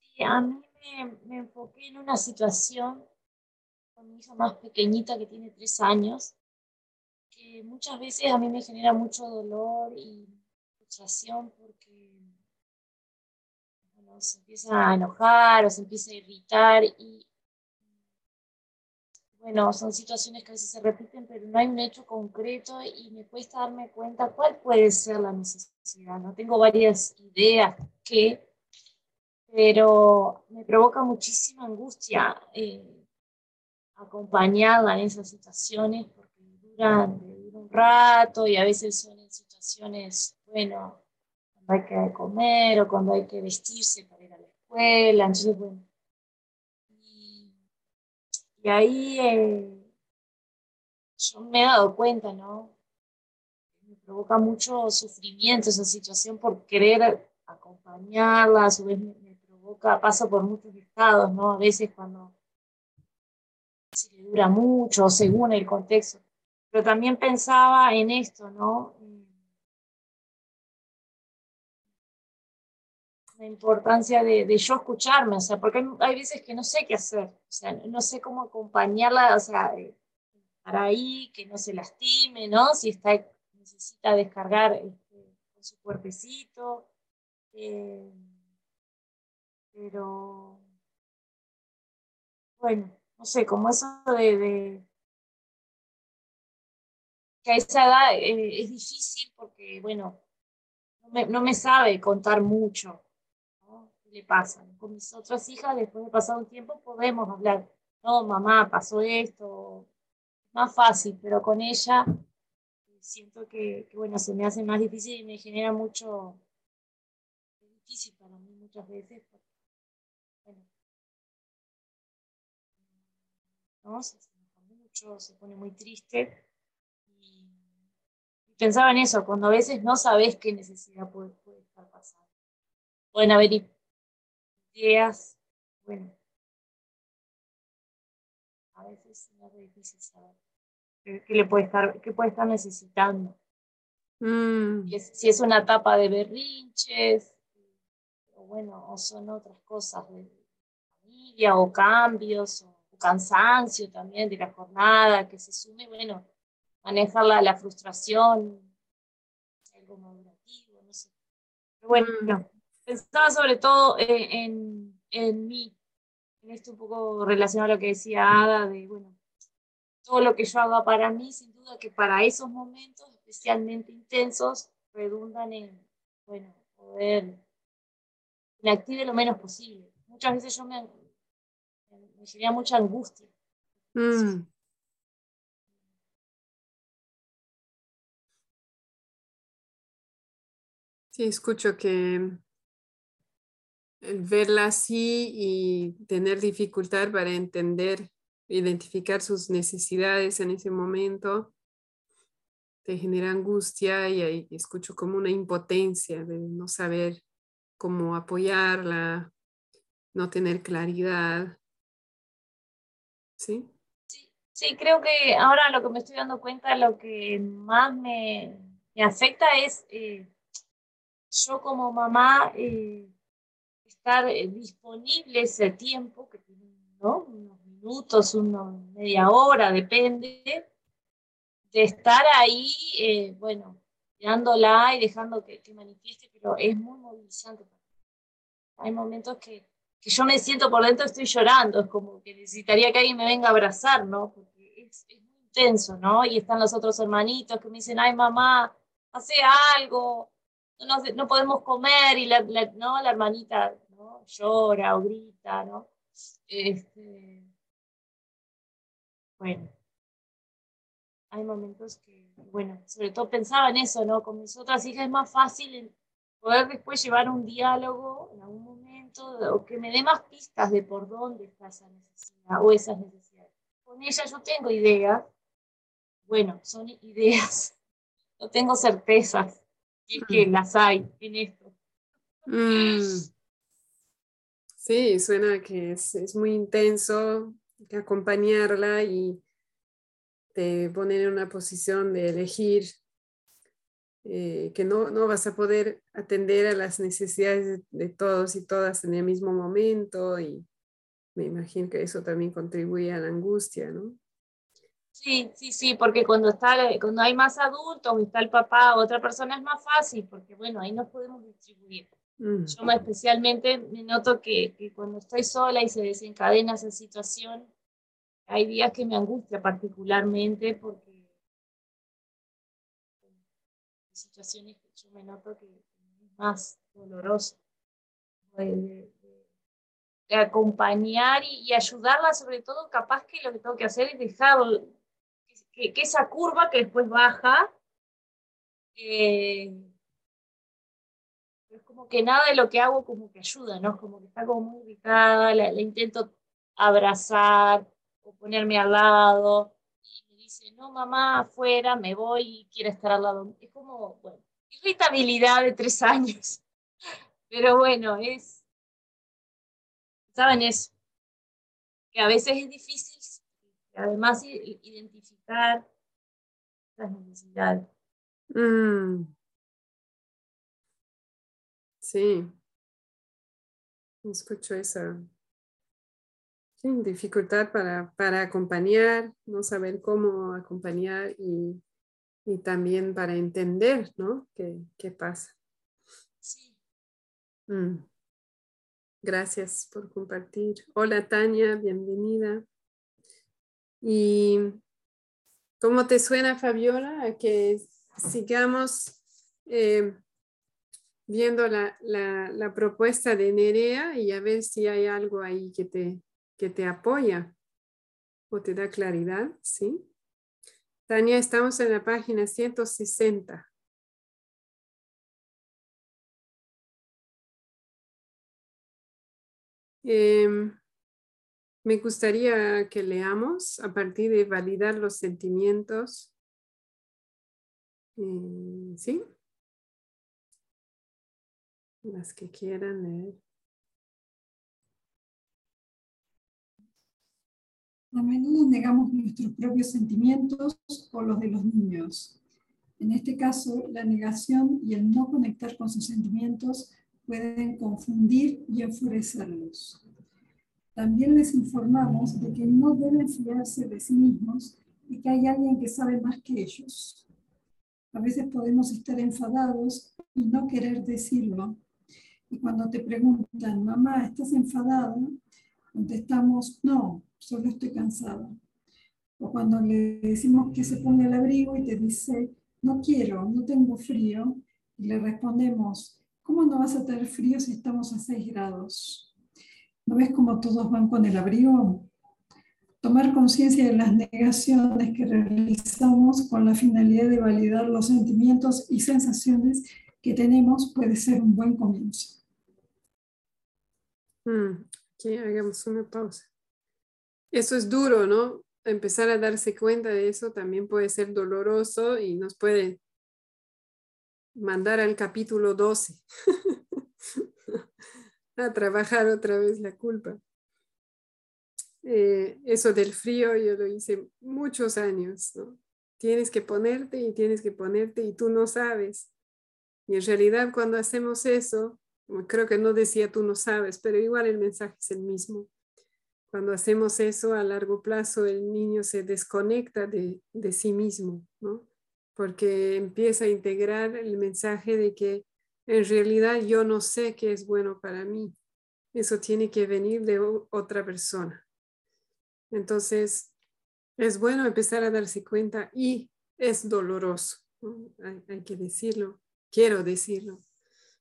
Sí, a mí me, enfoqué en una situación con mi hija más pequeñita que tiene tres años, que muchas veces a mí me genera mucho dolor y frustración porque se empieza a enojar o se empieza a irritar y bueno, son situaciones que a veces se repiten, pero no hay un hecho concreto y me cuesta darme cuenta cuál puede ser la necesidad. No tengo varias ideas que, pero me provoca muchísima angustia eh, acompañarla en esas situaciones porque duran, duran un rato y a veces son en situaciones, bueno, cuando hay que comer o cuando hay que vestirse para ir a la escuela. Entonces, bueno. Y, ahí eh, yo me he dado cuenta, ¿no? Me provoca mucho sufrimiento esa situación por querer acompañarla, a su vez me, provoca, paso por muchos estados, ¿no? A veces cuando le dura mucho, según el contexto. Pero también pensaba en esto, ¿no? la importancia de, de, yo escucharme, o sea, porque hay, veces que no sé qué hacer, o sea, no sé cómo acompañarla, o sea, para ahí, que no se lastime, ¿no? Si está, necesita descargar este, con su cuerpecito, eh, pero, bueno, no sé, como eso de, de que a esa edad eh, es difícil porque, bueno, no me, no me sabe contar mucho, le pasan. Con mis otras hijas, después de pasar un tiempo, podemos hablar, no, mamá, pasó esto, más fácil, pero con ella siento que, bueno, se me hace más difícil y me genera mucho, es difícil para mí muchas veces, Se, enoja mucho, se pone muy triste. Y, pensaba en eso, cuando a veces no sabes qué necesidad puede, puede estar pasando. Pueden haber ideas, bueno, a veces es difícil saber qué, le puede estar, qué puede estar necesitando. Mm. Si, es, una etapa de berrinches, o bueno, o son otras cosas de familia, o cambios, o, cansancio también de la jornada que se sume, bueno, manejar la, la frustración, algo madurativo, no sé. Pero bueno, no mm pensaba sobre todo eh, en, en mí, en esto un poco relacionado a lo que decía Ada, de, bueno, todo lo que yo haga para mí, sin duda que para esos momentos especialmente intensos, redundan en, bueno, poder me active lo menos posible. Muchas veces yo me, me genera mucha angustia. Mm. Sí, escucho que el verla así y tener dificultad para entender, identificar sus necesidades en ese momento, te genera angustia y ahí escucho como una impotencia de no saber cómo apoyarla, no tener claridad. ¿Sí? Sí, creo que ahora lo que me estoy dando cuenta, lo que más me, afecta es eh, yo como mamá eh, estar eh, disponible ese tiempo, que ¿no? unos minutos, una media hora, depende, de estar ahí, bueno, mirándola y dejando que, que manifieste, pero es muy movilizante. Hay momentos que que yo me siento por dentro, estoy llorando, es como que necesitaría que alguien me venga a abrazar, ¿no? Porque es, muy intenso, ¿no? Y están los otros hermanitos que me dicen, ay mamá, hace algo, no, no podemos comer, y la, ¿no? la hermanita ¿no? llora o grita, ¿no? Este, bueno, hay momentos que, bueno, sobre todo pensaba en eso, ¿no? Con mis otras hijas es más fácil poder después llevar un diálogo en algún momento o que me dé más pistas de por dónde está esa necesidad o esas necesidades. Con ella yo tengo ideas, bueno, son ideas, no tengo certezas, y es que mm. las hay en esto. Mm. Sí, suena que es, es muy intenso acompañarla y te poner en una posición de elegir eh, que no, no, vas a poder atender a las necesidades de, todos y todas en el mismo momento y me imagino que eso también contribuye a la angustia, ¿no? Sí, sí, sí, porque cuando, está, cuando hay más adultos, está el papá, otra persona es más fácil, porque bueno, ahí nos podemos distribuir. Mm. Yo especialmente me noto que, que cuando estoy sola y se desencadena esa situación, hay días que me angustia particularmente porque situaciones que yo me noto que es más doloroso. De, acompañar y, ayudarla, sobre todo, capaz que lo que tengo que hacer es dejar que, esa curva que después baja, eh, es como que nada de lo que hago como que ayuda, ¿no? Como que está como muy ubicada, la, la intento abrazar o ponerme al lado, no, mamá, afuera, me voy y quiere estar al lado. Es como, bueno, irritabilidad de tres años. Pero bueno, es, ¿saben eso? Que a veces es difícil, además, identificar las necesidades. Mm. Sí. Escucho esa dificultad para, para, acompañar, no saber cómo acompañar y, y también para entender, ¿no? ¿Qué, qué pasa? Sí. Mm. Gracias por compartir. Hola Tania, bienvenida. ¿Y cómo te suena, Fabiola, a que sigamos eh, viendo la, la, la, propuesta de Nerea y a ver si hay algo ahí que te, que te apoya o te da claridad, ¿sí? Tania, estamos en la página 160. Em, me gustaría que leamos a partir de validar los sentimientos. Eh, ¿Sí? Las que quieran leer. A menudo negamos nuestros propios sentimientos por los de los niños. En este caso, la negación y el no conectar con sus sentimientos pueden confundir y enfurecerlos. También les informamos de que no deben fiarse de sí mismos y que hay alguien que sabe más que ellos. A veces podemos estar enfadados y no querer decirlo. Y cuando te preguntan, mamá, ¿estás enfadada? Contestamos, no, solo estoy cansada. O cuando le decimos que se ponga el abrigo y te dice, no quiero, no tengo frío, y le respondemos, ¿cómo no vas a tener frío si estamos a 6 grados? ¿No ves cómo todos van con el abrigo? Tomar conciencia de las negaciones que realizamos con la finalidad de validar los sentimientos y sensaciones que tenemos puede ser un buen comienzo. Mm, aquí hagamos una pausa. Eso es duro, ¿no? Empezar a darse cuenta de eso también puede ser doloroso y nos puede mandar al capítulo 12 a trabajar otra vez la culpa. Eh, eso del frío yo lo hice muchos años, ¿no? Tienes que ponerte y tienes que ponerte y tú no sabes. Y en realidad cuando hacemos eso, creo que no decía tú no sabes, pero igual el mensaje es el mismo. Cuando hacemos eso a largo plazo, el niño se desconecta de, sí mismo, ¿no? Porque empieza a integrar el mensaje de que en realidad yo no sé qué es bueno para mí. Eso tiene que venir de otra persona. Entonces, es bueno empezar a darse cuenta y es doloroso, hay, que decirlo, quiero decirlo.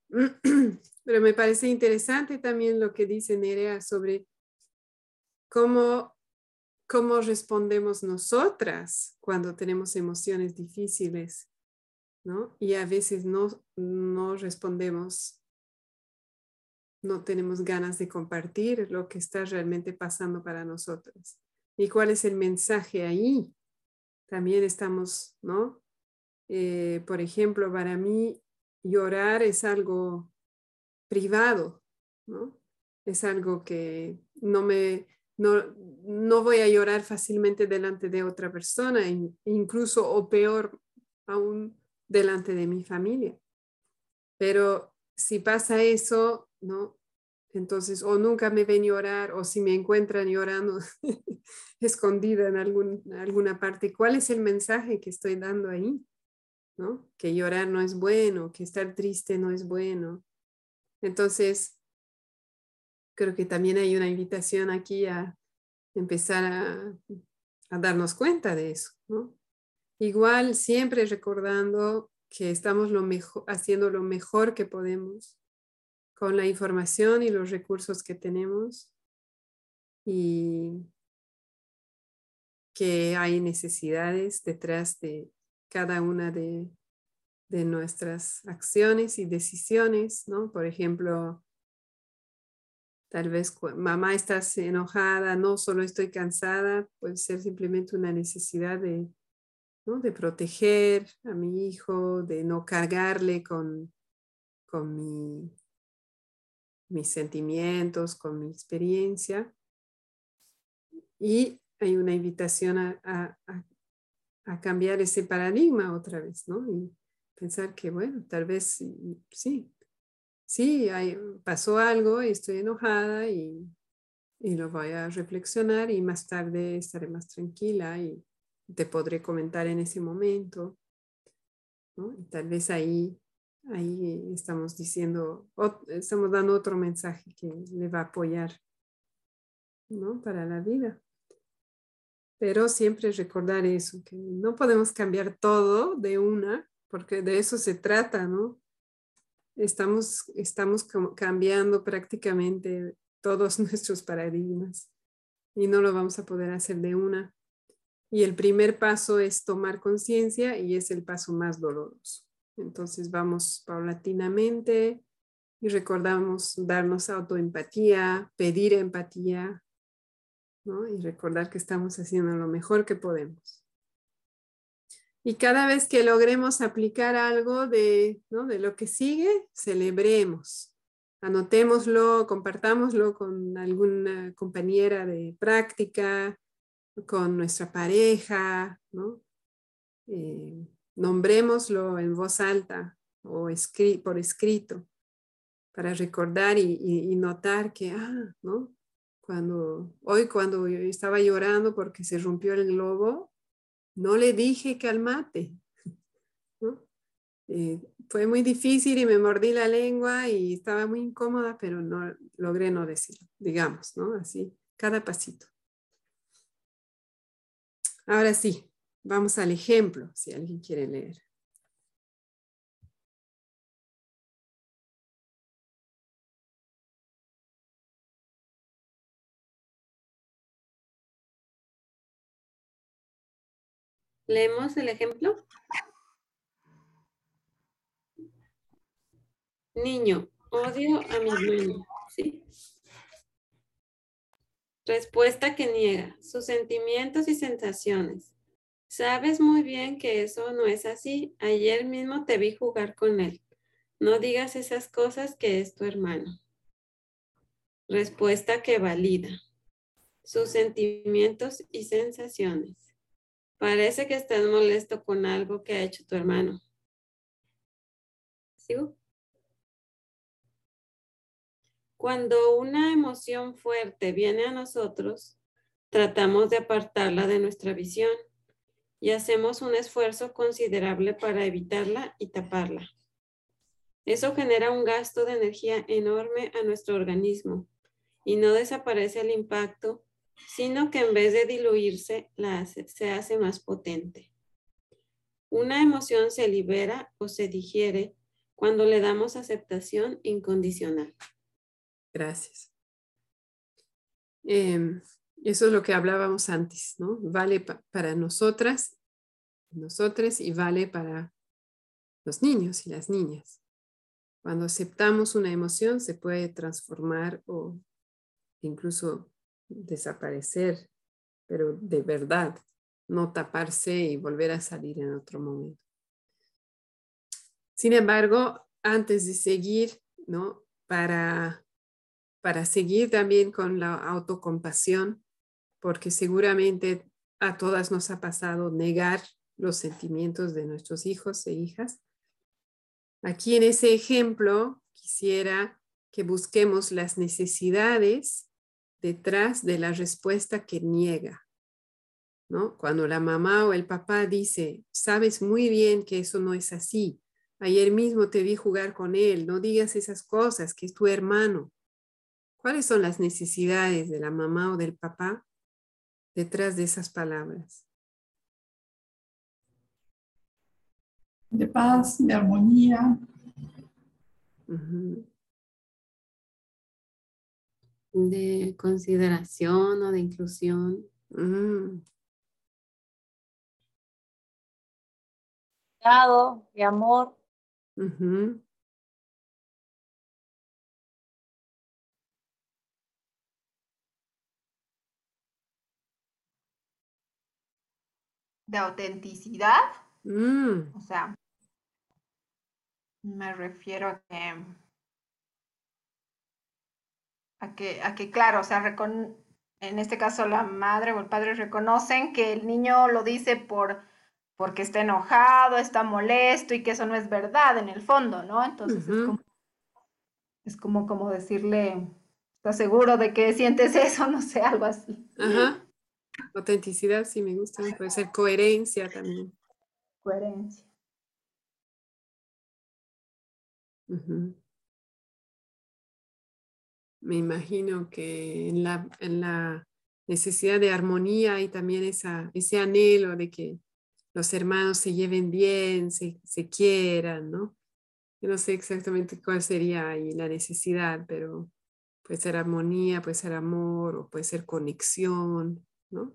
Pero me parece interesante también lo que dice Nerea sobre cómo, cómo respondemos nosotras cuando tenemos emociones difíciles, ¿no? Y a veces no, no respondemos, no tenemos ganas de compartir lo que está realmente pasando para nosotros y cuál es el mensaje ahí. También estamos, ¿no? Eh, por ejemplo, para mí llorar es algo privado, ¿no? Es algo que no me, no, no voy a llorar fácilmente delante de otra persona, incluso o peor aún delante de mi familia. Pero si pasa eso, ¿no? Entonces, o nunca me ven llorar, o si me encuentran llorando escondida en algún, alguna parte, ¿cuál es el mensaje que estoy dando ahí? ¿No? Que llorar no es bueno, que estar triste no es bueno. Entonces, creo que también hay una invitación aquí a empezar a, a darnos cuenta de eso, ¿no? Igual siempre recordando que estamos lo mejor, haciendo lo mejor que podemos con la información y los recursos que tenemos y que hay necesidades detrás de cada una de, de nuestras acciones y decisiones, ¿no? Por ejemplo, tal vez mamá estás enojada, no solo estoy cansada, puede ser simplemente una necesidad de, ¿no? de proteger a mi hijo, de no cargarle con, con mi mis sentimientos, con mi experiencia. Y hay una invitación a, cambiar ese paradigma otra vez, ¿no? Y pensar que, bueno, tal vez sí, sí, hay, pasó algo y estoy enojada y, y lo voy a reflexionar y más tarde estaré más tranquila y te podré comentar en ese momento. ¿no? Y tal vez ahí ahí estamos diciendo, estamos dando otro mensaje que le va a apoyar, ¿no? Para la vida. Pero siempre recordar eso, que no podemos cambiar todo de una, porque de eso se trata, ¿no? Estamos, estamos cambiando prácticamente todos nuestros paradigmas y no lo vamos a poder hacer de una. Y el primer paso es tomar conciencia y es el paso más doloroso. Entonces vamos paulatinamente y recordamos darnos autoempatía, pedir empatía, ¿no? Y recordar que estamos haciendo lo mejor que podemos. Y cada vez que logremos aplicar algo de, ¿no? de lo que sigue, celebremos. Anotémoslo, compartámoslo con alguna compañera de práctica, con nuestra pareja, ¿no? Eh, nombrémoslo en voz alta o por escrito para recordar y, notar que, ah, ¿no? Cuando, hoy cuando estaba llorando porque se rompió el globo, no le dije calmate, ¿no? Eh, fue muy difícil y me mordí la lengua y estaba muy incómoda, pero no logré no decirlo, digamos, ¿no? Así, cada pasito. Ahora sí, Vamos al ejemplo, si alguien quiere leer. ¿Leemos el ejemplo? Niño, odio a mi hermano. ¿Sí? Respuesta que niega sus sentimientos y sensaciones. Sabes muy bien que eso no es así. Ayer mismo te vi jugar con él. No digas esas cosas que es tu hermano. Respuesta que valida sus sentimientos y sensaciones. Parece que estás molesto con algo que ha hecho tu hermano. ¿Sigo? Cuando una emoción fuerte viene a nosotros, tratamos de apartarla de nuestra visión y hacemos un esfuerzo considerable para evitarla y taparla. Eso genera un gasto de energía enorme a nuestro organismo y no desaparece el impacto, sino que en vez de diluirse, se hace más potente. Una emoción se libera o se digiere cuando le damos aceptación incondicional. Gracias. Em, eso es lo que hablábamos antes, ¿no? Vale para nosotras, nosotros y vale para los niños y las niñas. Cuando aceptamos una emoción se puede transformar o incluso desaparecer, pero de verdad, no taparse y volver a salir en otro momento. Sin embargo, antes de seguir, ¿no? Para para seguir también con la autocompasión, porque seguramente a todas nos ha pasado negar los sentimientos de nuestros hijos e hijas. Aquí en ese ejemplo quisiera que busquemos las necesidades detrás de la respuesta que niega. ¿no? Cuando la mamá o el papá dice, sabes muy bien que eso no es así, ayer mismo te vi jugar con él, no digas esas cosas, que es tu hermano. ¿Cuáles son las necesidades de la mamá o del papá detrás de esas palabras? De paz, de armonía. De consideración o de inclusión. de amor. de autenticidad. Mm. O sea, me refiero a que, a que, a que claro, o sea, en este caso la madre o el padre reconocen que el niño lo dice por porque está enojado, está molesto y que eso no es verdad en el fondo, ¿no? Entonces es, como, es como, como decirle, ¿estás seguro de que sientes eso? No sé, algo así. Ajá. Autenticidad sí me gusta, puede ser coherencia también. Coherencia. Me imagino que en la, necesidad de armonía hay también esa, ese anhelo de que los hermanos se lleven bien, se, se quieran, ¿no? Yo no sé exactamente cuál sería ahí la necesidad, pero puede ser armonía, puede ser amor o puede ser conexión. ¿no?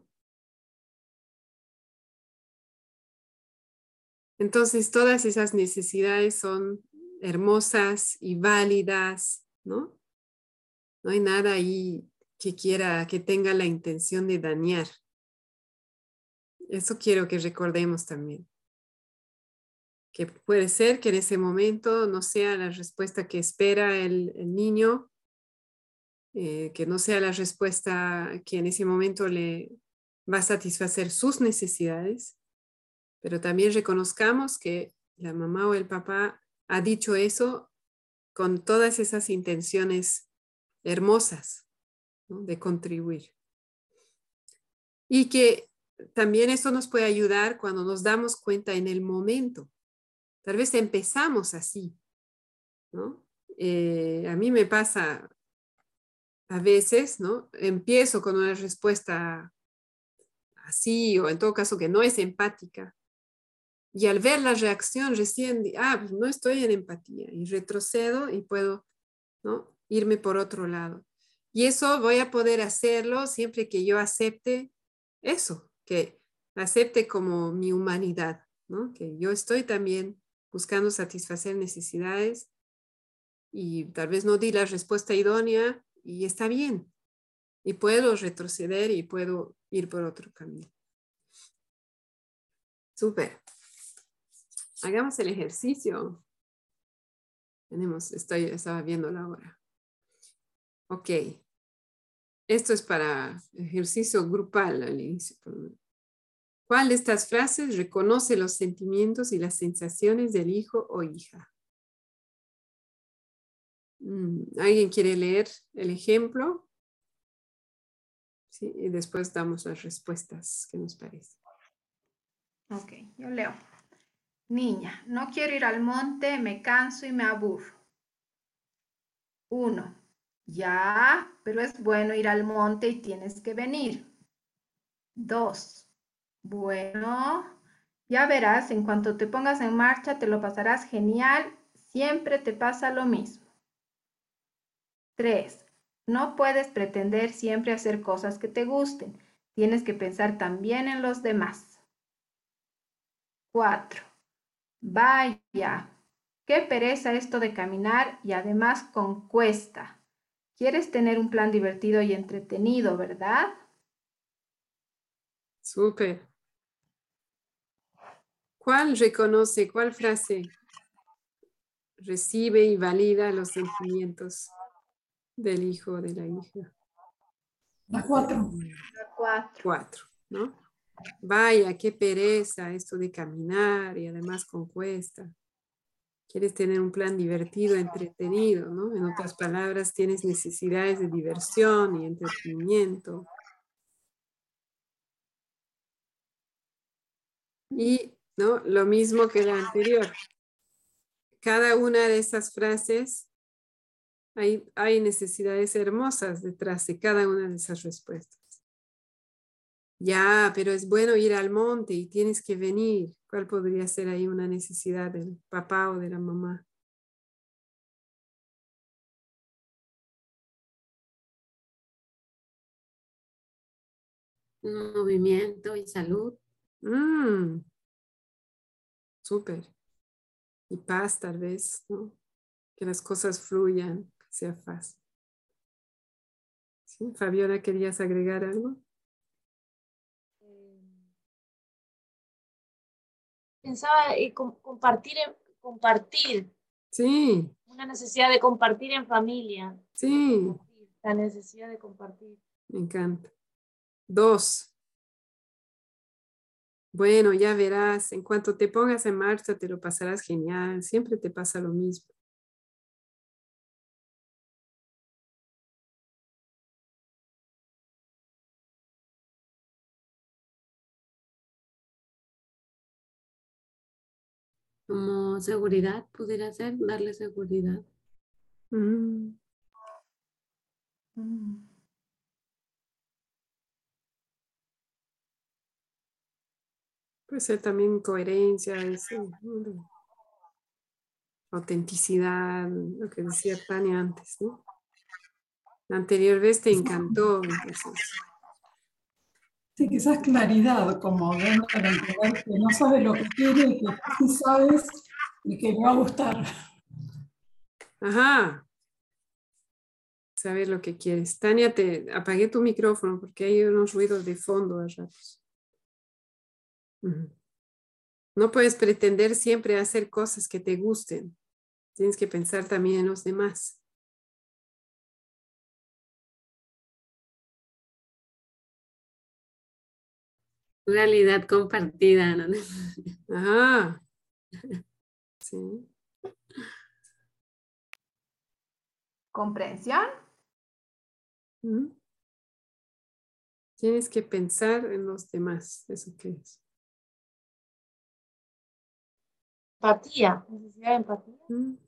Entonces, todas esas necesidades son hermosas y válidas, ¿no? No hay nada ahí que quiera, que tenga la intención de dañar. Eso quiero que recordemos también. Que puede ser que en ese momento no sea la respuesta que espera el, niño, eh, que no sea la respuesta que en ese momento le va a satisfacer sus necesidades, pero también reconozcamos que la mamá o el papá ha dicho eso con todas esas intenciones hermosas de contribuir. Y que también eso nos puede ayudar cuando nos damos cuenta en el momento. Tal vez empezamos así. Eh, a mí me pasa a veces, ¿no? Empiezo con una respuesta así, o en todo caso que no es empática. Y al ver la reacción recién, ah, no estoy en empatía y retrocedo y puedo ¿no? Irme por otro lado. Y eso voy a poder hacerlo siempre que yo acepte eso, que acepte como mi humanidad, ¿no? que yo estoy también buscando satisfacer necesidades y tal vez no di la respuesta idónea y está bien. Y puedo retroceder y puedo ir por otro camino. Súper. Hagamos el ejercicio. Tenemos, estoy, estaba viendo la hora. Ok. Esto es para ejercicio grupal. ¿Cuál de estas frases reconoce los sentimientos y las sensaciones del hijo o hija? Mm, ¿Alguien quiere leer el ejemplo? Sí, y después damos las respuestas ¿Qué nos parece. Ok, yo leo. Niña, no quiero ir al monte, me canso y me aburro. Uno, ya, pero es bueno ir al monte y tienes que venir. Dos, bueno, ya verás, en cuanto te pongas en marcha te lo pasarás genial, siempre te pasa lo mismo. 3. No puedes pretender siempre hacer cosas que te gusten. Tienes que pensar también en los demás. 4. Vaya, qué pereza esto de caminar y además con cuesta. Quieres tener un plan divertido y entretenido, ¿verdad? Súper. ¿Cuál reconoce, cuál frase recibe y valida los sentimientos del hijo o de la hija? La cuatro. La cuatro. Cuatro, ¿no? Vaya, qué pereza esto de caminar y además con cuesta. Quieres tener un plan divertido, entretenido, ¿no? En otras palabras, tienes necesidades de diversión y entretenimiento. Y ¿no? Lo mismo que la anterior. Cada una de esas frases, hay, hay necesidades hermosas detrás de cada una de esas respuestas. Ya, pero es bueno ir al monte y tienes que venir. ¿Cuál podría ser ahí una necesidad del papá o de la mamá? Movimiento y salud. Mm. Súper. Y paz tal vez, ¿no? Que las cosas fluyan, que sea fácil. ¿Sí? Fabiola, ¿querías agregar algo? Pensaba en compartir, compartir. Sí. Una necesidad de compartir en familia. Sí. La necesidad de compartir. Me encanta. Dos, bueno, ya verás, en cuanto te pongas en marcha te lo pasarás genial, siempre te pasa lo mismo. Como seguridad, pudiera ser darle seguridad. Mm. Mm. Puede ser también coherencia, autenticidad, lo que decía Tania antes, ¿no? La anterior vez te encantó, Sí, quizás claridad, como de entender que no sabes lo que quiere y que sí sabes y que le va a gustar. Ajá. Saber lo que quieres. Tania, te apagué tu micrófono porque hay unos ruidos de fondo a ratos. No puedes pretender siempre hacer cosas que te gusten. Tienes que pensar también en los demás. Realidad compartida. ¿no? Ajá. Sí. Comprensión. Tienes que pensar en los demás. ¿Eso qué es? Empatía, necesidad de empatía. Mm.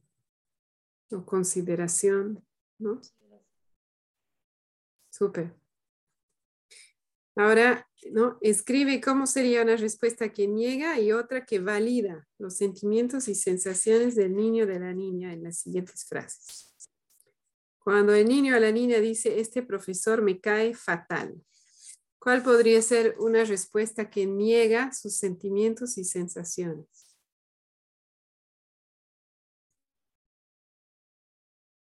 O consideración, ¿no? Súper. Ahora, ¿no? Escribe cómo sería una respuesta que niega y otra que valida los sentimientos y sensaciones del niño o de la niña en las siguientes frases. Cuando el niño o la niña dice, este profesor me cae fatal, ¿cuál podría ser una respuesta que niega sus sentimientos y sensaciones?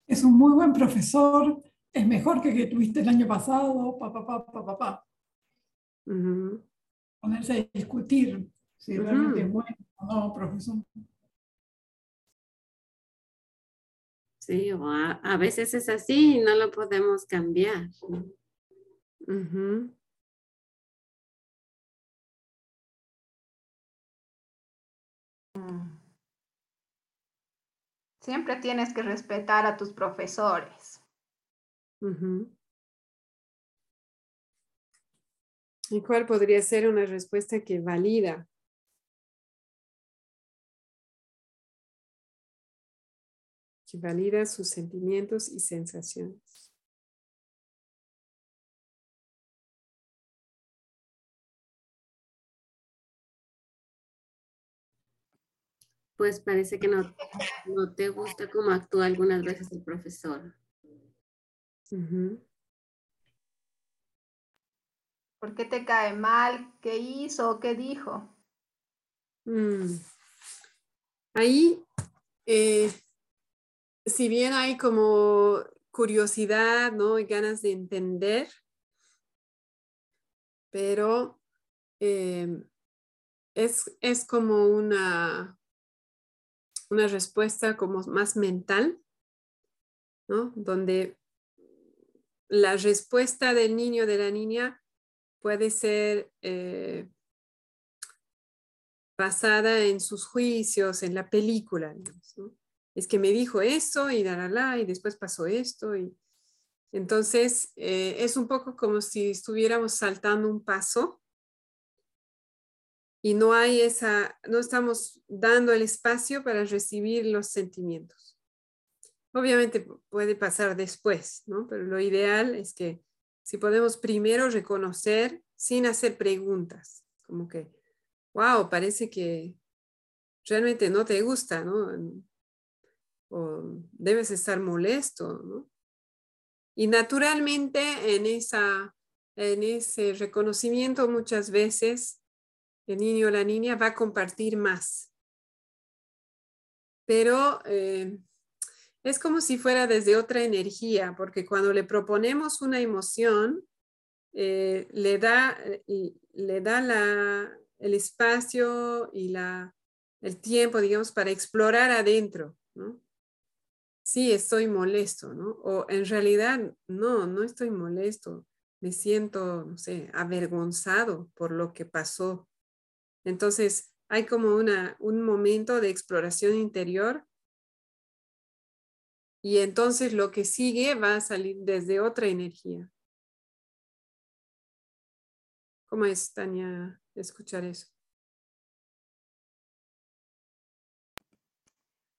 es un muy buen profesor, es mejor que que tuviste el año pasado, papá, papá, papá. Ponerse a discutir si realmente es bueno o no, profesor. Sí, o a, veces es así y no lo podemos cambiar. Siempre tienes que respetar a tus profesores. ¿Y cuál podría ser una respuesta que valida? Que valida sus sentimientos y sensaciones. pues parece que no, no te gusta cómo actúa algunas veces el profesor. ¿Por qué te cae mal? ¿Qué hizo qué dijo? Mm. Ahí, eh, si bien hay como curiosidad, ¿no? Y ganas de entender, pero eh, es, es como una, una respuesta como más mental, ¿no? Donde la respuesta del niño de la niña puede ser eh, basada en sus juicios, en la película. Es que me dijo eso y la, la, y después pasó esto. Y... Entonces, eh, es un poco como si estuviéramos saltando un paso y no hay esa, no estamos dando el espacio para recibir los sentimientos. Obviamente puede pasar después, ¿no? Pero lo ideal es que si podemos primero reconocer sin hacer preguntas, como que, wow, parece que realmente no te gusta, ¿no? O debes estar molesto, ¿no? Y naturalmente en, esa, en ese reconocimiento muchas veces el niño o la niña va a compartir más. Pero eh, es como si fuera desde otra energía, porque cuando le proponemos una emoción, eh, le da, le da el espacio y la, el tiempo, digamos, para explorar adentro, ¿no? Sí, estoy molesto, ¿no? O en realidad, no, no estoy molesto. Me siento, no sé, avergonzado por lo que pasó. Entonces, hay como una, un momento de exploración interior y entonces lo que sigue va a salir desde otra energía. ¿Cómo es, Tania, escuchar eso?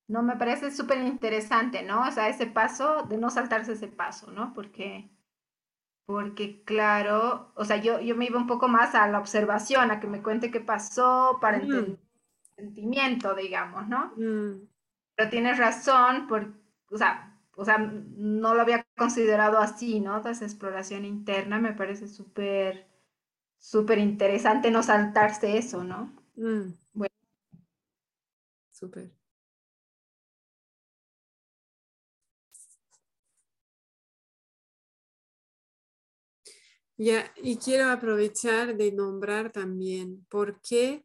No, me parece súper interesante, ¿no? O sea, ese paso, de no saltarse ese paso, ¿no? Porque porque claro, o sea, yo, yo me iba un poco más a la observación, a que me cuente qué pasó para entender el sentimiento, digamos, ¿no? Mm. Pero tienes razón, por, o, sea, o sea, no lo había considerado así, ¿no? Toda esa exploración interna me parece súper, súper interesante no saltarse eso, ¿no? Mm. Bueno. Súper. Ya, y quiero aprovechar de nombrar también por qué,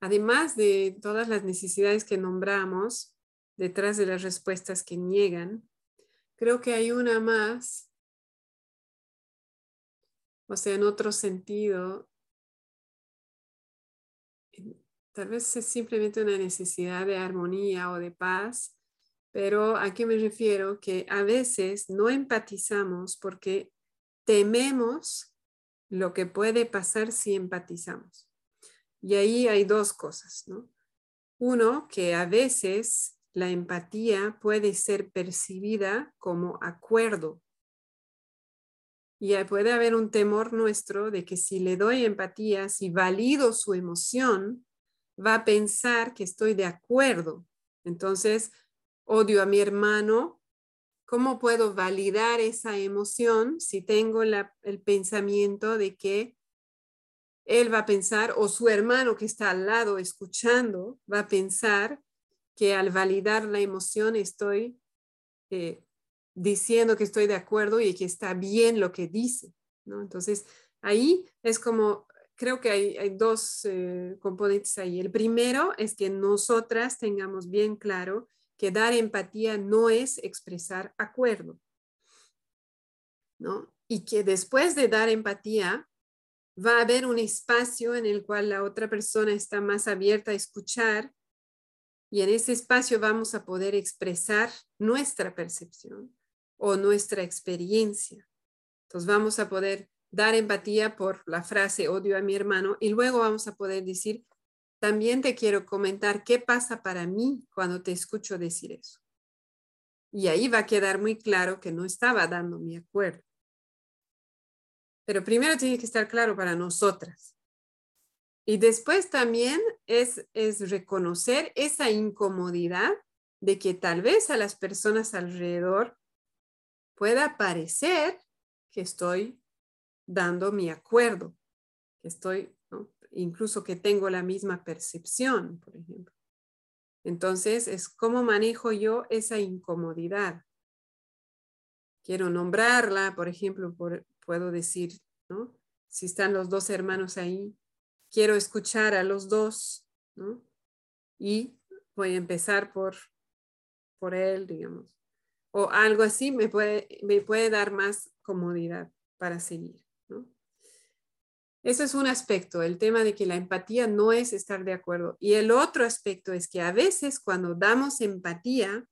además de todas las necesidades que nombramos, detrás de las respuestas que niegan, creo que hay una más, o sea, en otro sentido, tal vez es simplemente una necesidad de armonía o de paz, pero ¿a qué me refiero? Que a veces no empatizamos porque tememos lo que puede pasar si empatizamos. Y ahí hay dos cosas, ¿no? Uno, que a veces la empatía puede ser percibida como acuerdo. Y puede haber un temor nuestro de que si le doy empatía, si valido su emoción, va a pensar que estoy de acuerdo. Entonces, odio a mi hermano ¿Cómo puedo validar esa emoción si tengo el pensamiento de que él va a pensar o su hermano que está al lado escuchando va a pensar que al validar la emoción estoy eh, diciendo que estoy de acuerdo y que está bien lo que dice, ¿no? Entonces, ahí es como, creo que hay, dos eh, componentes ahí. El primero es que nosotras tengamos bien claro que dar empatía no es expresar acuerdo, ¿no? Y que después de dar empatía, va a haber un espacio en el cual la otra persona está más abierta a escuchar y en ese espacio vamos a poder expresar nuestra percepción o nuestra experiencia. Entonces vamos a poder dar empatía por la frase odio a mi hermano y luego vamos a poder decir, también te quiero comentar qué pasa para mí cuando te escucho decir eso. Y ahí va a quedar muy claro que no estaba dando mi acuerdo. Pero primero tiene que estar claro para nosotras. Y después también es, es reconocer esa incomodidad de que tal vez a las personas alrededor pueda parecer que estoy dando mi acuerdo, que estoy, incluso que tengo la misma percepción, por ejemplo. Entonces, es cómo manejo yo esa incomodidad. Quiero nombrarla, por ejemplo, puedo decir, ¿no? Si están los dos hermanos ahí, quiero escuchar a los dos, ¿no? Y voy a empezar por, por él, digamos o algo así me puede, me puede dar más comodidad para seguir. ¿no? Eso es un aspecto, el tema de que la empatía no es estar de acuerdo. Y el otro aspecto es que a veces cuando damos empatía,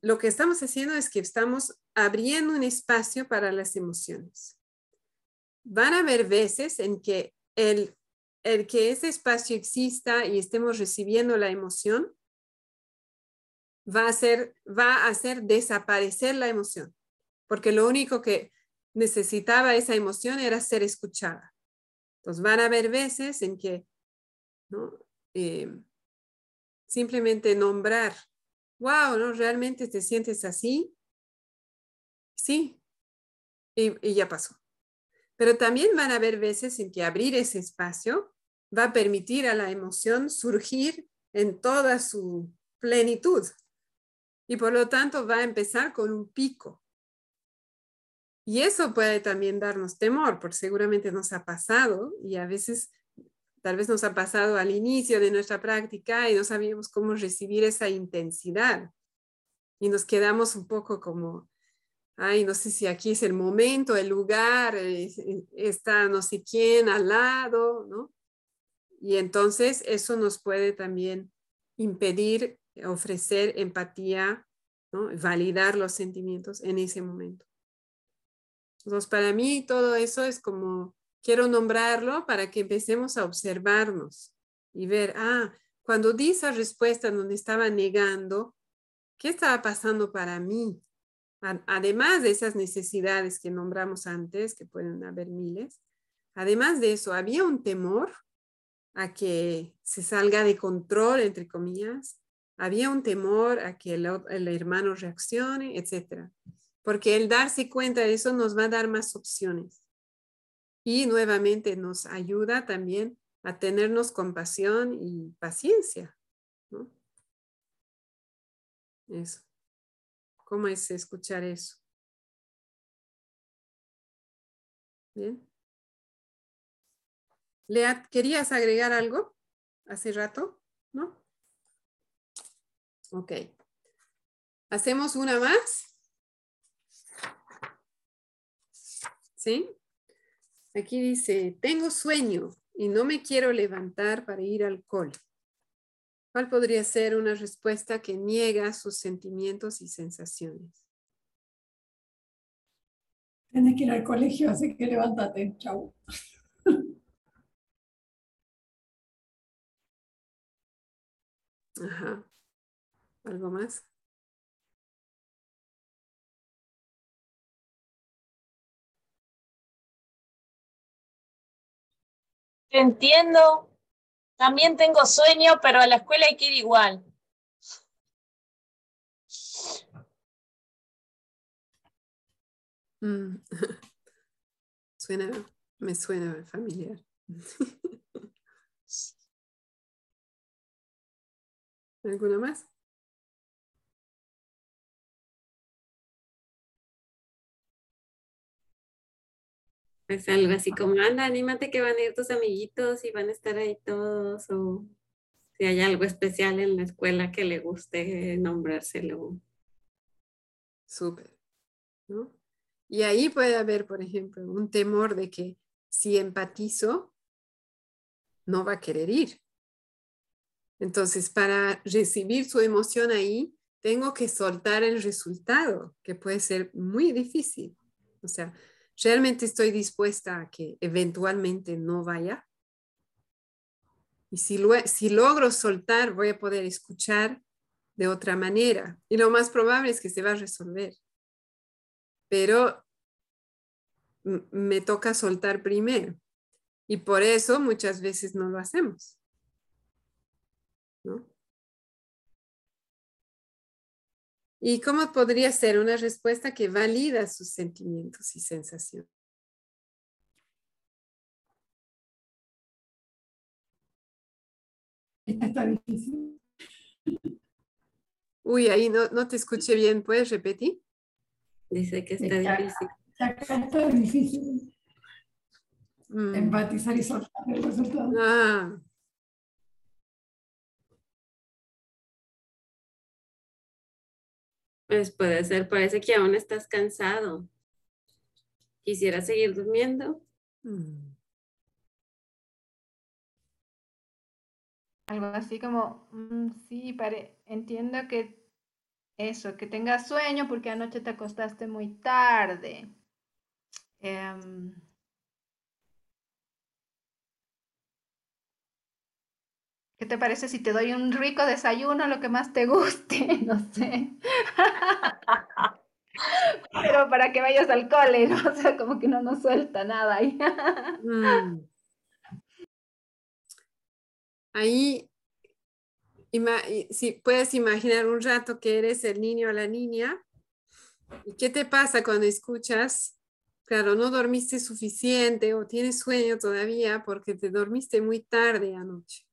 lo que estamos haciendo es que estamos abriendo un espacio para las emociones. Van a haber veces en que el, el que ese espacio exista y estemos recibiendo la emoción va a hacer, va a hacer desaparecer la emoción, porque lo único que necesitaba esa emoción era ser escuchada. Entonces van a haber veces en que ¿no? Eh, simplemente nombrar, wow, ¿no? ¿Realmente te sientes así? Sí, y, y ya pasó. Pero también van a haber veces en que abrir ese espacio va a permitir a la emoción surgir en toda su plenitud, y por lo tanto va a empezar con un pico. Y eso puede también darnos temor, porque seguramente nos ha pasado y a veces tal vez nos ha pasado al inicio de nuestra práctica y no sabíamos cómo recibir esa intensidad. Y nos quedamos un poco como, ay, no sé si aquí es el momento, el lugar, está no sé quién al lado, ¿no? Y entonces eso nos puede también impedir ofrecer empatía, validar los sentimientos en ese momento. Entonces, para mí todo eso es como, quiero nombrarlo para que empecemos a observarnos y ver, ah, cuando di esa respuesta donde estaba negando, ¿qué estaba pasando para mí? Además de esas necesidades que nombramos antes, que pueden haber miles, además de eso, había un temor a que se salga de control, entre comillas, había un temor a que el, hermano reaccione, etc. Porque el darse cuenta de eso nos va a dar más opciones. Y nuevamente nos ayuda también a tenernos compasión y paciencia. Eso. ¿Cómo es escuchar eso? Bien. Lea, ¿querías agregar algo hace rato? ¿No? Ok. ¿Hacemos una más? ¿Sí? Aquí dice, tengo sueño y no me quiero levantar para ir al cole. ¿Cuál podría ser una respuesta que niega sus sentimientos y sensaciones? Tienes que ir al colegio, así que levántate. Chau. Ajá. ¿Algo más? entiendo. También tengo sueño, pero a la escuela hay que ir igual. Mm. Suena, me suena familiar. ¿Alguna más? Pues algo así como, anda, anímate que van a ir tus amiguitos y van a estar ahí todos, o si hay algo especial en la escuela que le guste nombrárselo. Súper, ¿no? Y ahí puede haber, por ejemplo, un temor de que si empatizo, no va a querer ir. Entonces, para recibir su emoción ahí, tengo que soltar el resultado, que puede ser muy difícil. O sea, ¿realmente estoy dispuesta a que eventualmente no vaya? Y si, logro soltar, voy a poder escuchar de otra manera. Y lo más probable es que se va a resolver. Pero me toca soltar primero. Y por eso muchas veces no lo hacemos. ¿no? ¿Y cómo podría ser una respuesta que valida sus sentimientos y sensaciones? está difícil. Uy, ahí no, no te escuché bien. ¿Puedes repetir? Dice que está difícil. Está difícil. Mm. Empatizar y soltar el resultado. Ah. Pues puede ser, parece que aún estás cansado. ¿Quisiera seguir durmiendo? Mm. Algo así como, mm, sí, pare entiendo que eso, que tengas sueño porque anoche te acostaste muy tarde. Em, ¿Qué te parece si te doy un rico desayuno, lo que más te guste? No sé. Pero para que vayas al cole, ¿no? O sea, como que no nos suelta nada ahí. Mm. Ahí, si puedes imaginar un rato que eres el niño o la niña, ¿y qué te pasa cuando escuchas? Claro, no dormiste suficiente o tienes sueño todavía porque te dormiste muy tarde anoche.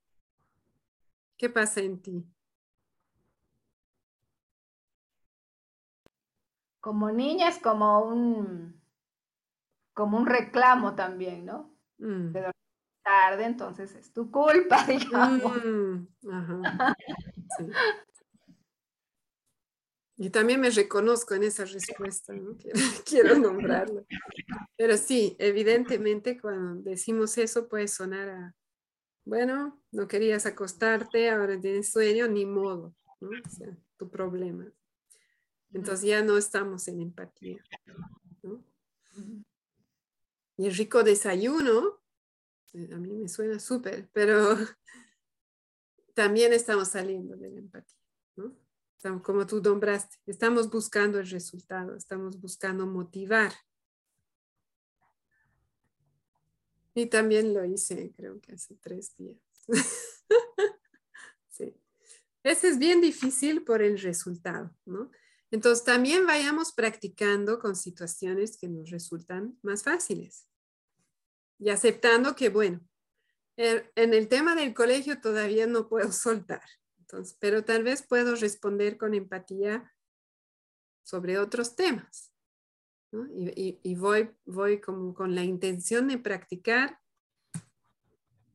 ¿Qué pasa en ti? Como niña es como un, como un reclamo también, ¿no? Mm. tarde, entonces es tu culpa, digamos. Mm, Y también me reconozco en esa respuesta, ¿no? quiero nombrarlo. Pero sí, evidentemente cuando decimos eso puede sonar a, bueno, no querías acostarte, ahora tienes sueño, ni modo, ¿no? O sea, tu problema. Entonces ya no estamos en empatía, ¿no? Y el rico desayuno, a mí me suena súper, pero también estamos saliendo de la empatía, ¿no? Como tú nombraste, estamos buscando el resultado, estamos buscando motivar Y también lo hice, creo que hace tres días. sí. Ese es bien difícil por el resultado, ¿no? Entonces también vayamos practicando con situaciones que nos resultan más fáciles y aceptando que, bueno, en el tema del colegio todavía no puedo soltar, entonces, pero tal vez puedo responder con empatía sobre otros temas. Y, voy, voy como con la intención de practicar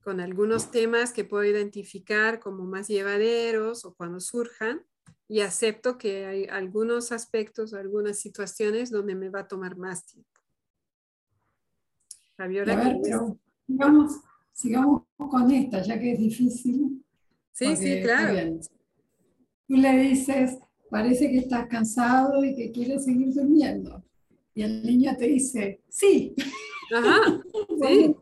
con algunos temas que puedo identificar como más llevaderos o cuando surjan y acepto que hay algunos aspectos, algunas situaciones donde me va a tomar más tiempo. Fabiola, a ver, sigamos, sigamos con esta, ya que es difícil. Sí, sí, claro. Tú le dices, parece que estás cansado y que quieres seguir durmiendo. Y el niño te dice, sí. Ajá, sí.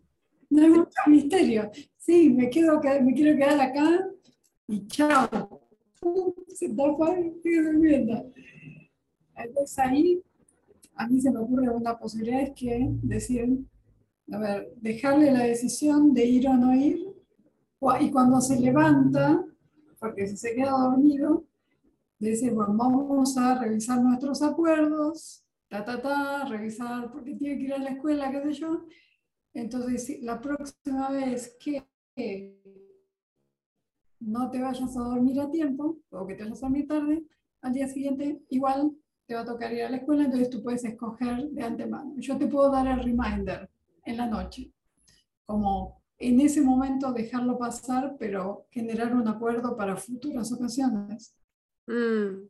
no hay mucho misterio. Sí, me, quedo, me quiero quedar acá y chao. Se tapa y sigue durmiendo. Entonces ahí a mí se me ocurre una posibilidad es que decir, a ver, dejarle la decisión de ir o no ir, y cuando se levanta, porque si se queda dormido, decir, bueno, vamos a revisar nuestros acuerdos, ta, ta, ta, revisar porque tiene que ir a la escuela, qué sé yo. Entonces, la próxima vez que no te vayas a dormir a tiempo o que te vayas a dormir tarde, al día siguiente igual te va a tocar ir a la escuela, entonces tú puedes escoger de antemano. Yo te puedo dar el reminder, en la noche. Como en ese momento dejarlo pasar, pero generar un acuerdo para futuras ocasiones. Mm.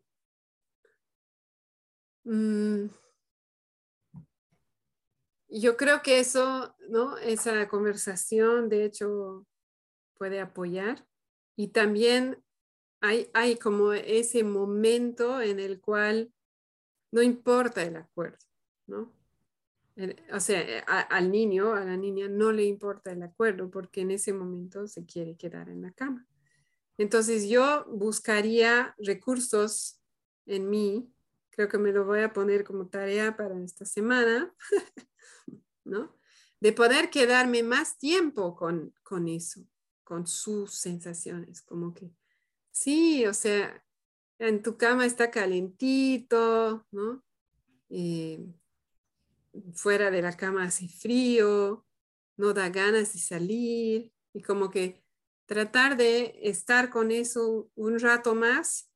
Mm. Yo creo que eso, ¿no? Esa conversación, de hecho, puede apoyar. Y también hay, hay como ese momento en el cual no importa el acuerdo, ¿no? O sea, al niño, a la niña no le importa el acuerdo porque en ese momento se quiere quedar en la cama. Entonces yo buscaría recursos en mí, creo que me lo voy a poner como tarea para esta semana, ¿no? De poder quedarme más tiempo con, con eso, con sus sensaciones, como que, sí, o sea, en tu cama está calentito, ¿no? Eh, fuera de la cama hace frío, no da ganas de salir y como que tratar de estar con eso un rato más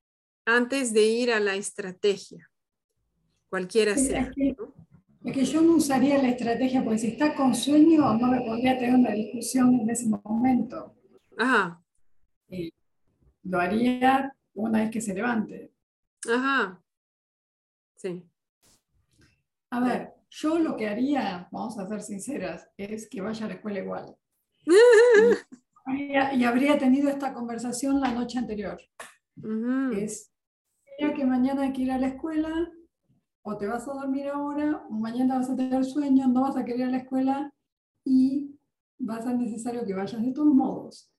antes de ir a la estrategia, cualquiera sea. Es que, yo no usaría la estrategia porque si está con sueño no me podría tener una discusión en ese momento. Ajá. lo haría una vez que se levante. Ajá. Sí. A ver, yo lo que haría, vamos a ser sinceras, es que vaya a la escuela igual. y, habría tenido esta conversación la noche anterior. Es, ya que mañana hay que ir a la escuela, o te vas a dormir ahora, o mañana vas a tener sueño, no vas a querer ir a la escuela y va a ser necesario que vayas de todos modos.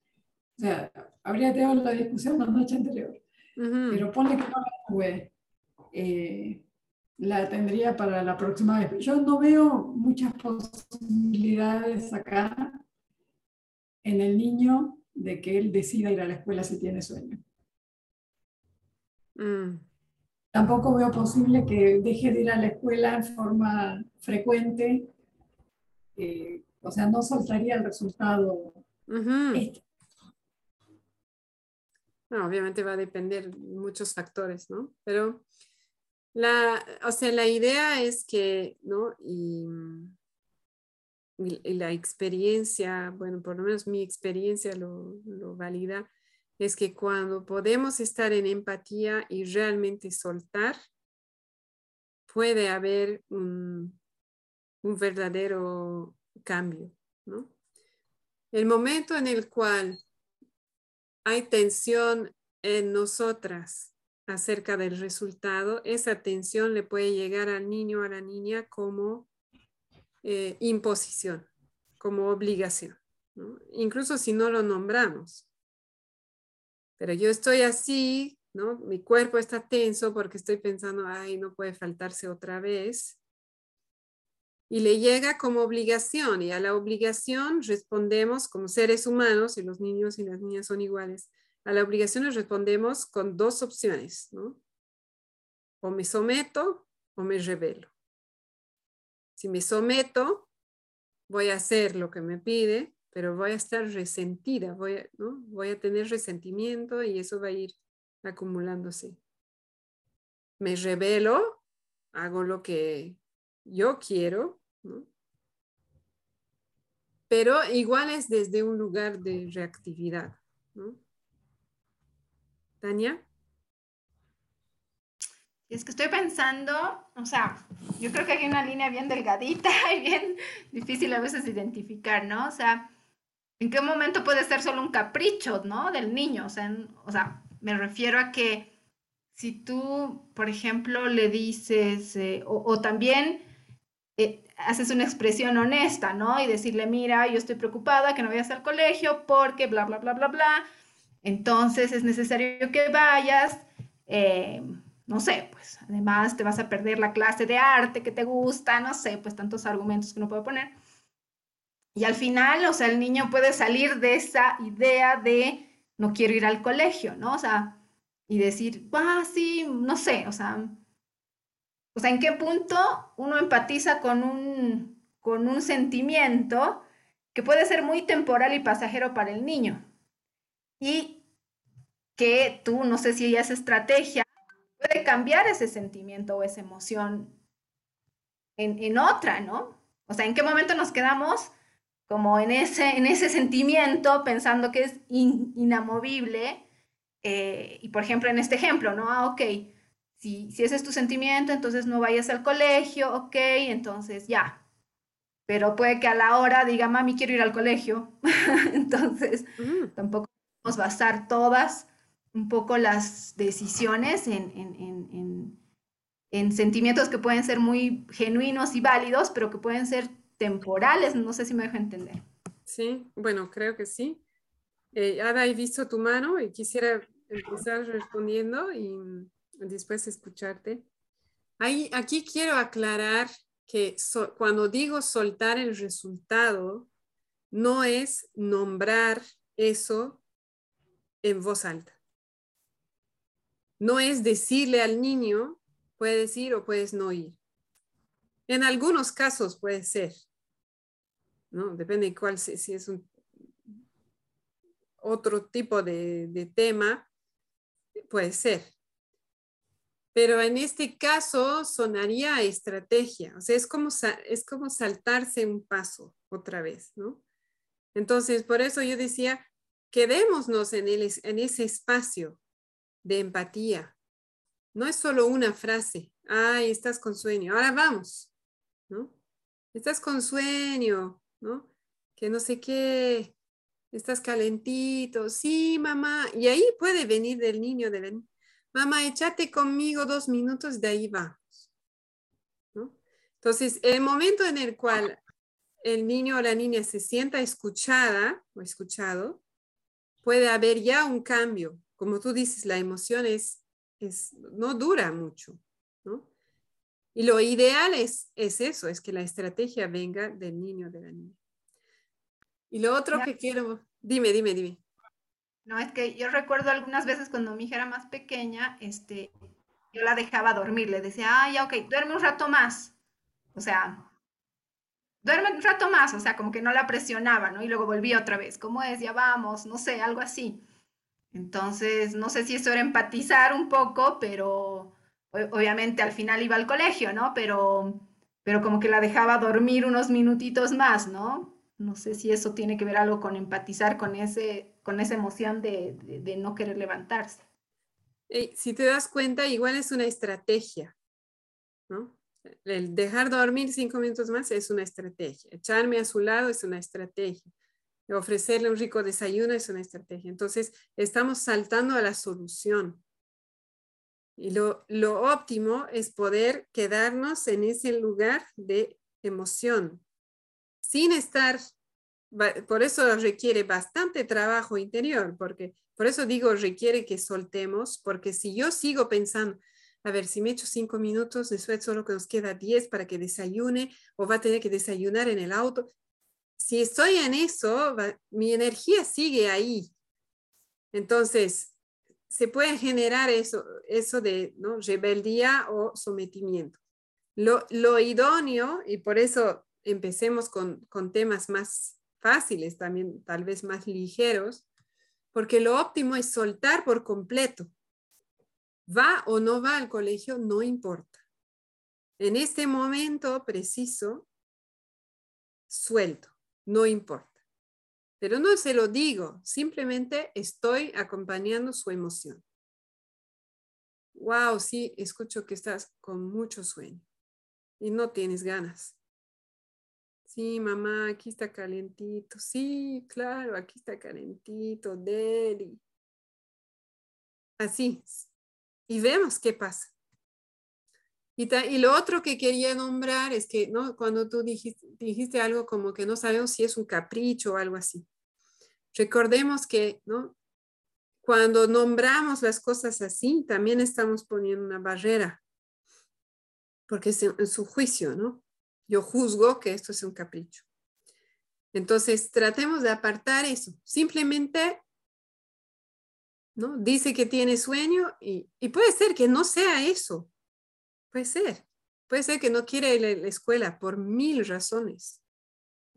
O sea, habría tenido la discusión la noche anterior. Pero ponle que no la tuve. Eh, la tendría para la próxima vez. Yo no veo muchas posibilidades acá en el niño de que él decida ir a la escuela si tiene sueño. Mm. Tampoco veo posible que deje de ir a la escuela en forma frecuente. Eh, o sea, no soltaría el resultado. Este. obviamente va a depender muchos factores, ¿no? Pero la, o sea, la idea es que, ¿no? Y, la experiencia, bueno, por lo menos mi experiencia lo, valida, es que cuando podemos estar en empatía y realmente soltar, puede haber un, un verdadero cambio, ¿no? El momento en el cual hay tensión en nosotras acerca del resultado, esa atención le puede llegar al niño o a la niña como eh, imposición, como obligación, incluso si no lo nombramos. Pero yo estoy así, ¿no? Mi cuerpo está tenso porque estoy pensando, ay, no puede faltarse otra vez. Y le llega como obligación y a la obligación respondemos como seres humanos y los niños y las niñas son iguales a la obligación nos respondemos con dos opciones, ¿no? O me someto o me revelo. Si me someto, voy a hacer lo que me pide, pero voy a estar resentida, voy a, ¿no? voy a tener resentimiento y eso va a ir acumulándose. Me revelo, hago lo que yo quiero, ¿no? pero igual es desde un lugar de reactividad. ¿no? Tania. Es que estoy pensando, o sea, yo creo que hay una línea bien delgadita y bien difícil a veces identificar, ¿no? O sea, ¿en qué momento puede ser solo un capricho, ¿no? Del niño, o sea, me refiero a que si tú, por ejemplo, le dices, eh, o, también eh, haces una expresión honesta, ¿no? Y decirle, mira, yo estoy preocupada que no vayas al colegio porque bla, bla, bla, bla, bla entonces es necesario que vayas, eh, no sé, pues además te vas a perder la clase de arte que te gusta, no sé, pues tantos argumentos que no puedo poner. Y al final, o sea, el niño puede salir de esa idea de no quiero ir al colegio, ¿no? O sea, y decir, ah, sí, no sé, o sea, o sea, ¿en qué punto uno empatiza con un, con un sentimiento que puede ser muy temporal y pasajero para el niño? y que tú, no sé si ella es estrategia, puede cambiar ese sentimiento o esa emoción en, otra, ¿no? O sea, ¿en qué momento nos quedamos como en ese, en ese sentimiento pensando que es inamovible? Eh, y por ejemplo, en este ejemplo, ¿no? Ah, ok, si, si ese es tu sentimiento, entonces no vayas al colegio, ok, entonces ya. Pero puede que a la hora diga, mami, quiero ir al colegio. entonces, mm. tampoco podemos basar todas un poco las decisiones en, en, en, en, sentimientos que pueden ser muy genuinos y válidos, pero que pueden ser temporales. No sé si me dejo entender. Sí, bueno, creo que sí. Eh, Ada, he visto tu mano y quisiera empezar respondiendo y después escucharte. Ahí, aquí quiero aclarar que cuando digo soltar el resultado, no es nombrar eso en voz alta. No es decirle al niño, puedes ir o puedes no ir. En algunos casos puede ser, ¿no? Depende de cuál, si es un otro tipo de, de tema, puede ser. Pero en este caso sonaría estrategia, o sea, es como, es como saltarse un paso otra vez, ¿no? Entonces, por eso yo decía, quedémonos en, el, en ese espacio de empatía. No es solo una frase, ay, estás con sueño, ahora vamos, ¿no? Estás con sueño, Que no sé qué, estás calentito, sí, mamá, y ahí puede venir del niño mamá, échate conmigo dos minutos, de ahí vamos. ¿no? Entonces, el momento en el cual el niño o la niña se sienta escuchada o escuchado, puede haber ya un cambio. Como tú dices, la emoción es, es no dura mucho. Y lo ideal es, es eso, es que la estrategia venga del niño o de la niña. Y lo otro que quiero, dime, dime, dime. No, es que yo recuerdo algunas veces cuando mi hija era más pequeña, este, yo la dejaba dormir, le decía, ah, ya, ok, duerme un rato más. O sea, duerme un rato más, o sea, como que no la presionaba, ¿no? Y luego volvía otra vez, ¿cómo es? Ya vamos, no sé, algo así. Entonces, no sé si eso era empatizar un poco, pero obviamente al final iba al colegio, ¿no? Pero, pero como que la dejaba dormir unos minutitos más, ¿no? No sé si eso tiene que ver algo con empatizar con, ese, con esa emoción de, de, no querer levantarse. si te das cuenta, igual es una estrategia, ¿no? El dejar dormir cinco minutos más es una estrategia. Echarme a su lado es una estrategia. Ofrecerle un rico desayuno es una estrategia. Entonces, estamos saltando a la solución. Y lo, lo óptimo es poder quedarnos en ese lugar de emoción, sin estar, por eso requiere bastante trabajo interior, porque por eso digo requiere que soltemos, porque si yo sigo pensando, a ver, si me echo cinco minutos, después solo que nos queda diez para que desayune o va a tener que desayunar en el auto. Si estoy en eso, mi energía sigue ahí. Entonces, se puede generar eso, eso de ¿no? rebeldía o sometimiento. Lo, lo idóneo, y por eso empecemos con, temas más fáciles, también tal vez más ligeros, porque lo óptimo es soltar por completo. Va o no va al colegio, no importa. En este momento preciso, suelto, no importa. Pero no se lo digo, simplemente estoy acompañando su emoción. Wow, sí, escucho que estás con mucho sueño y no tienes ganas. Sí, mamá, aquí está calentito. Sí, claro, aquí está calentito, Deli. Así. Y vemos qué pasa. Y, y, lo otro que quería nombrar es que ¿no? cuando tú dijiste, dijiste, algo como que no sabemos si es un capricho o algo así. Recordemos que ¿no? cuando nombramos las cosas así, también estamos poniendo una barrera, porque es en su juicio, ¿no? yo juzgo que esto es un capricho. Entonces, tratemos de apartar eso. Simplemente, ¿no? Dice que tiene sueño y, puede ser que no sea eso. Puede ser. Puede ser que no quiere ir a la escuela por mil razones.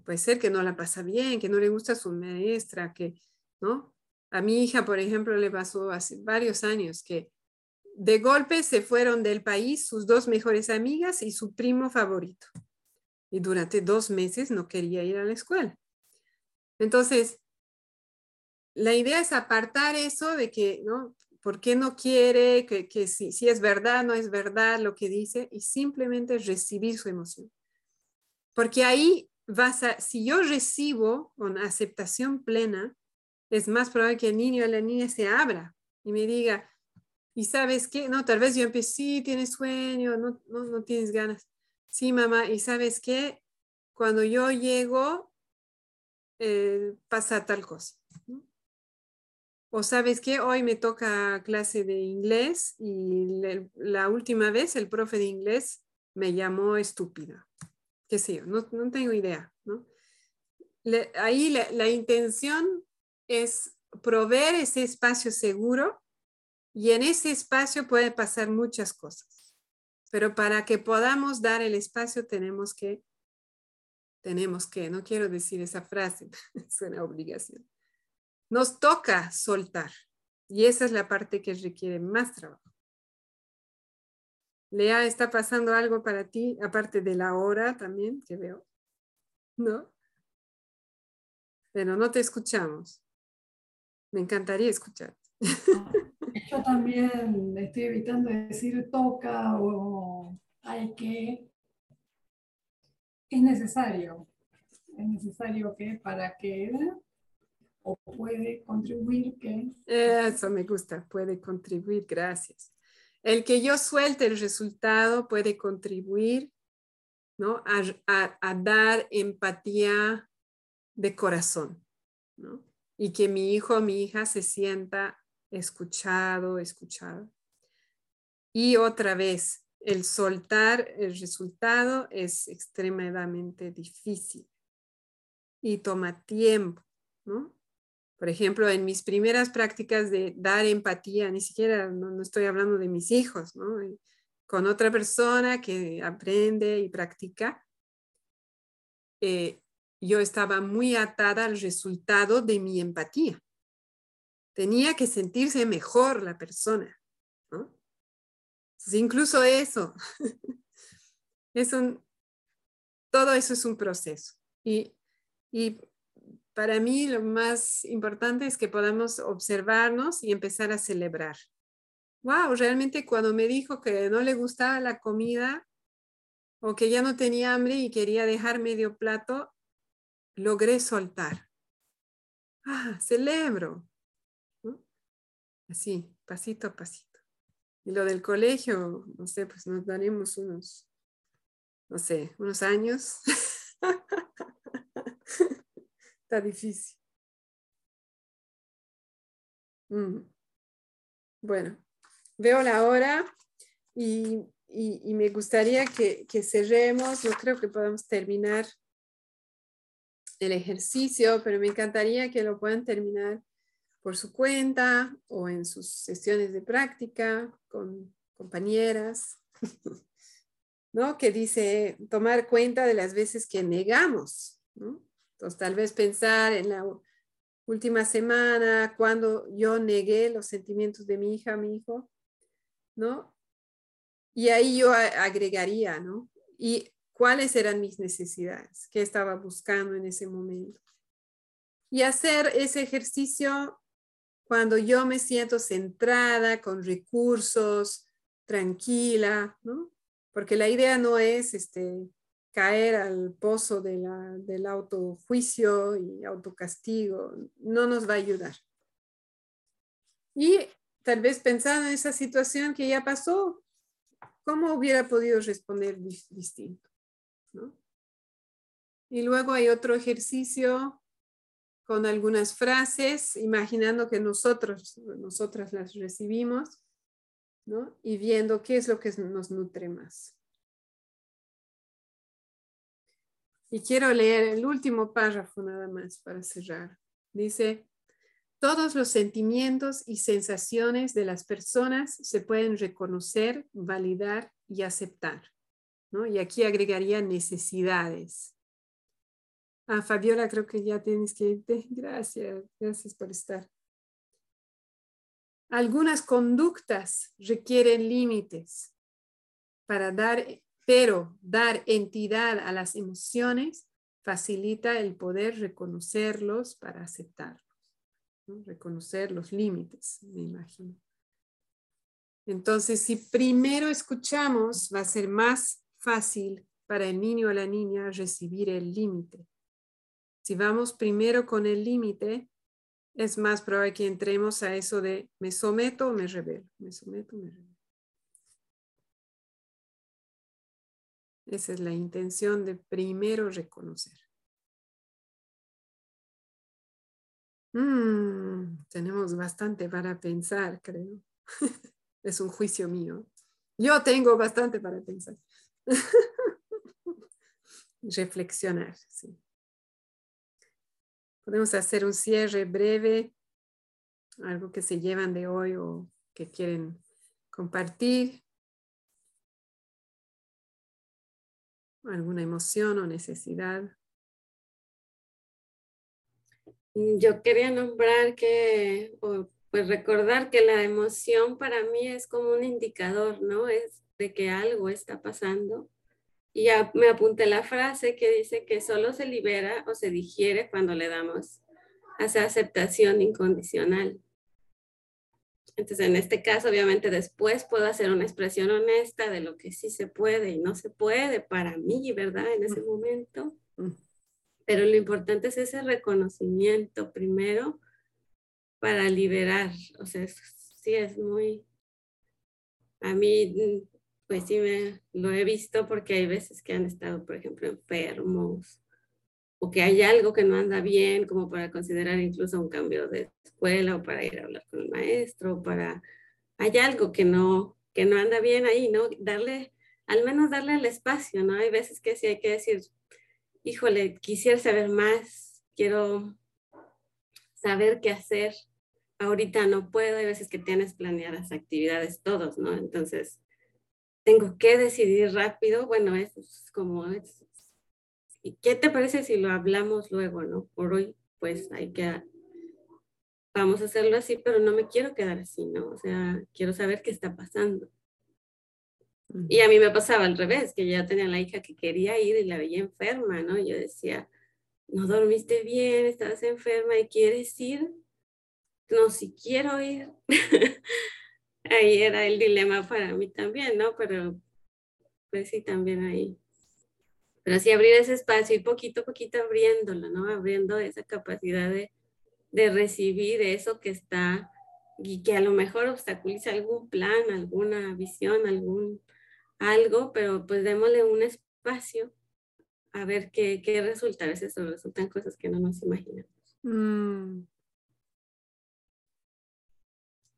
Puede ser que no la pasa bien, que no le gusta su maestra, que, ¿no? A mi hija, por ejemplo, le pasó hace varios años que de golpe se fueron del país sus dos mejores amigas y su primo favorito y durante dos meses no quería ir a la escuela. Entonces, la idea es apartar eso de que, ¿no? ¿Por qué no quiere? Que, que si, si es verdad, no es verdad lo que dice y simplemente recibir su emoción. Porque ahí si yo recibo con aceptación plena, es más probable que el niño o la niña se abra y me diga, ¿y sabes qué? No, tal vez yo empecé, sí, tienes sueño, no, no, no tienes ganas. Sí, mamá, ¿y sabes qué? Cuando yo llego, eh, pasa tal cosa. O sabes qué, hoy me toca clase de inglés y la última vez el profe de inglés me llamó estúpida. Qué sé yo, no, no tengo idea. ¿no? ahí la, la intención es proveer ese espacio seguro y en ese espacio pueden pasar muchas cosas. Pero para que podamos dar el espacio tenemos que, tenemos que, no quiero decir esa frase, es una obligación nos toca soltar. Y esa es la parte que requiere más trabajo. Lea, ¿está pasando algo para ti, aparte de la hora también que veo? ¿No? Pero no te escuchamos. Me encantaría escuchar. Yo también estoy evitando decir toca o hay que. Es necesario. Es necesario que para que o puede contribuir que... Eso me gusta, puede contribuir, gracias. El que yo suelte el resultado puede contribuir ¿no? a, dar empatía de corazón, ¿no? Y que mi hijo o mi hija se sienta escuchado, escuchado. Y otra vez, el soltar el resultado es extremadamente difícil y toma tiempo, ¿no? Por ejemplo, en mis primeras prácticas de dar empatía, ni siquiera, no, estoy hablando de mis hijos, ¿no? con otra persona que aprende y practica, eh, yo estaba muy atada al resultado de mi empatía. Tenía que sentirse mejor la persona. ¿no? incluso eso, es un, todo eso es un proceso. Y, y para mí lo más importante es que podamos observarnos y empezar a celebrar. Wow, realmente cuando me dijo que no le gustaba la comida o que ya no tenía hambre y quería dejar medio plato, logré soltar. Ah, celebro. Así, pasito a pasito. Y lo del colegio, no sé, pues nos daremos unos, no sé, unos años. Está difícil. Bueno, veo la hora y, me gustaría que, cerremos. No creo que podamos terminar el ejercicio, pero me encantaría que lo puedan terminar por su cuenta o en sus sesiones de práctica con compañeras, ¿no? Que dice tomar cuenta de las veces que negamos. Entonces, tal vez pensar en la última semana, cuando yo negué los sentimientos de mi hija mi hijo, ¿no? Y ahí yo agregaría, ¿no? Y cuáles eran mis necesidades, qué estaba buscando en ese momento. Y hacer ese ejercicio cuando yo me siento centrada, con recursos, tranquila, ¿no? Porque la idea no es este, caer al pozo del autojuicio y autocastigo no nos va a ayudar. Y tal vez pensando en esa situación que ya pasó, ¿cómo hubiera podido responder distinto? Y luego hay otro ejercicio con algunas frases, imaginando que nosotros, nosotras las recibimos, ¿no? Y viendo qué es lo que nos nutre más. Y quiero leer el último párrafo nada más para cerrar. Dice, todos los sentimientos y sensaciones de las personas se pueden reconocer, validar y aceptar. ¿no? Y aquí agregaría necesidades. Ah, Fabiola, creo que ya tienes que irte. Gracias, gracias por estar. Algunas conductas requieren límites para dar pero dar entidad a las emociones facilita el poder reconocerlos para aceptarlos, reconocer los límites, me imagino. Entonces, si primero escuchamos, va a ser más fácil para el niño o la niña recibir el límite. Si vamos primero con el límite, es más probable que entremos a eso de me someto o me revelo, me someto o me revelo. Esa es la intención de primero reconocer. Mm, tenemos bastante para pensar, creo. es un juicio mío. Yo tengo bastante para pensar. Reflexionar, sí. Podemos hacer un cierre breve, algo que se llevan de hoy o que quieren compartir. Alguna emoción o necesidad. Yo quería nombrar que, o pues recordar que la emoción para mí es como un indicador, ¿no? Es de que algo está pasando. Y ya me apunté la frase que dice que solo se libera o se digiere cuando le damos esa aceptación incondicional. Entonces, en este caso, obviamente, después puedo hacer una expresión honesta de lo que sí se puede y no se puede para mí, ¿verdad? En ese momento. Pero lo importante es ese reconocimiento primero para liberar. O sea, sí es muy... A mí, pues sí, me, lo he visto porque hay veces que han estado, por ejemplo, enfermos que hay algo que no anda bien, como para considerar incluso un cambio de escuela o para ir a hablar con el maestro, para, hay algo que no, que no anda bien ahí, ¿no? Darle, al menos darle el espacio, ¿no? Hay veces que sí hay que decir, híjole, quisiera saber más, quiero saber qué hacer, ahorita no puedo, hay veces que tienes planeadas actividades todos, ¿no? Entonces, tengo que decidir rápido, bueno, es como, ¿Y qué te parece si lo hablamos luego, no? Por hoy, pues hay que, vamos a hacerlo así, pero no me quiero quedar así, ¿no? O sea, quiero saber qué está pasando. Y a mí me pasaba al revés, que ya tenía la hija que quería ir y la veía enferma, ¿no? Yo decía, no dormiste bien, estabas enferma y quieres ir. No, si quiero ir. ahí era el dilema para mí también, ¿no? Pero pues sí, también ahí pero así abrir ese espacio y poquito a poquito abriéndolo, ¿no? Abriendo esa capacidad de, de recibir eso que está y que a lo mejor obstaculiza algún plan, alguna visión, algún algo, pero pues démosle un espacio a ver qué, qué resulta. A veces resultan cosas que no nos imaginamos. Mm.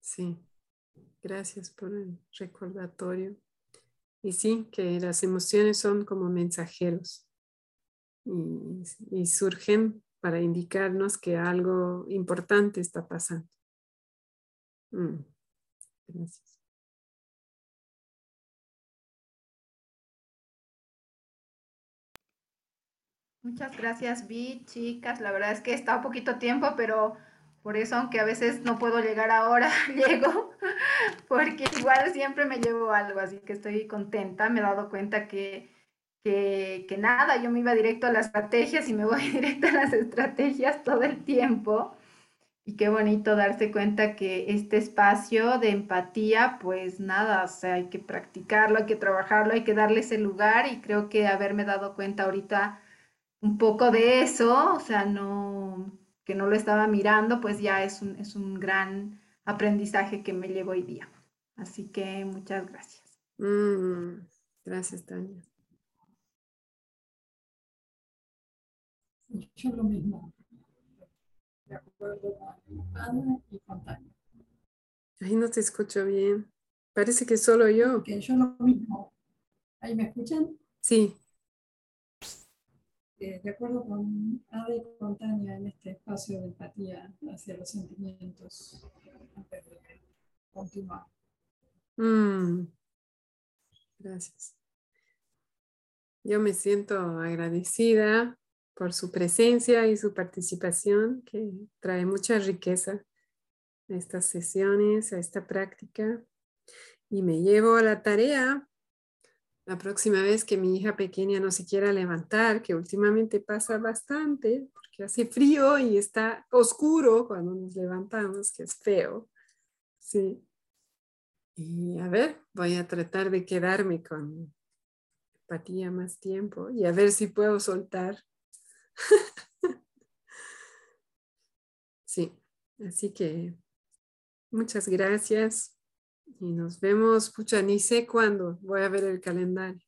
Sí, gracias por el recordatorio. Y sí, que las emociones son como mensajeros y, surgen para indicarnos que algo importante está pasando. Mm, gracias. Muchas gracias, Vi, chicas. La verdad es que está un poquito tiempo, pero por eso, aunque a veces no puedo llegar ahora, llego, porque igual siempre me llevo algo, así que estoy contenta. Me he dado cuenta que, que, nada, yo me iba directo a las estrategias y me voy directo a las estrategias todo el tiempo. Y qué bonito darse cuenta que este espacio de empatía, pues nada, o sea, hay que practicarlo, hay que trabajarlo, hay que darle ese lugar y creo que haberme dado cuenta ahorita un poco de eso, o sea, no, que no lo estaba mirando, pues ya es un, es un gran aprendizaje que me llevo hoy día. Así que muchas gracias. Mm, gracias, Tania. Yo lo mismo. De acuerdo Ana y con Tania. Ahí no te escucho bien. Parece que solo yo. Que yo lo mismo. ¿Ahí me escuchan? Sí. Eh, de acuerdo con Ada y con Tania en este espacio de empatía hacia los sentimientos antes de continuar. Mm. Gracias. Yo me siento agradecida por su presencia y su participación, que trae mucha riqueza a estas sesiones, a esta práctica. Y me llevo a la tarea la próxima vez que mi hija pequeña no se quiera levantar, que últimamente pasa bastante, porque hace frío y está oscuro cuando nos levantamos, que es feo. Sí. Y a ver, voy a tratar de quedarme con empatía más tiempo y a ver si puedo soltar. sí, así que muchas gracias y nos vemos, pucha, ni sé cuándo voy a ver el calendario,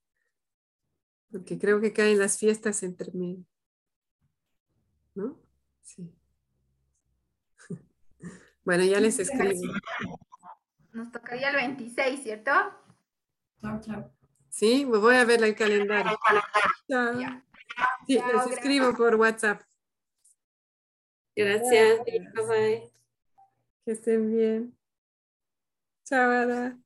porque creo que caen las fiestas entre medio. ¿No? Sí. Bueno, ya les escribo. Nos tocaría el 26, ¿cierto? Chao, chao. Sí, me voy a ver el calendario. Chao. Sí, les escribo por WhatsApp. Gracias. Bye bye. Que estén bien. Chao.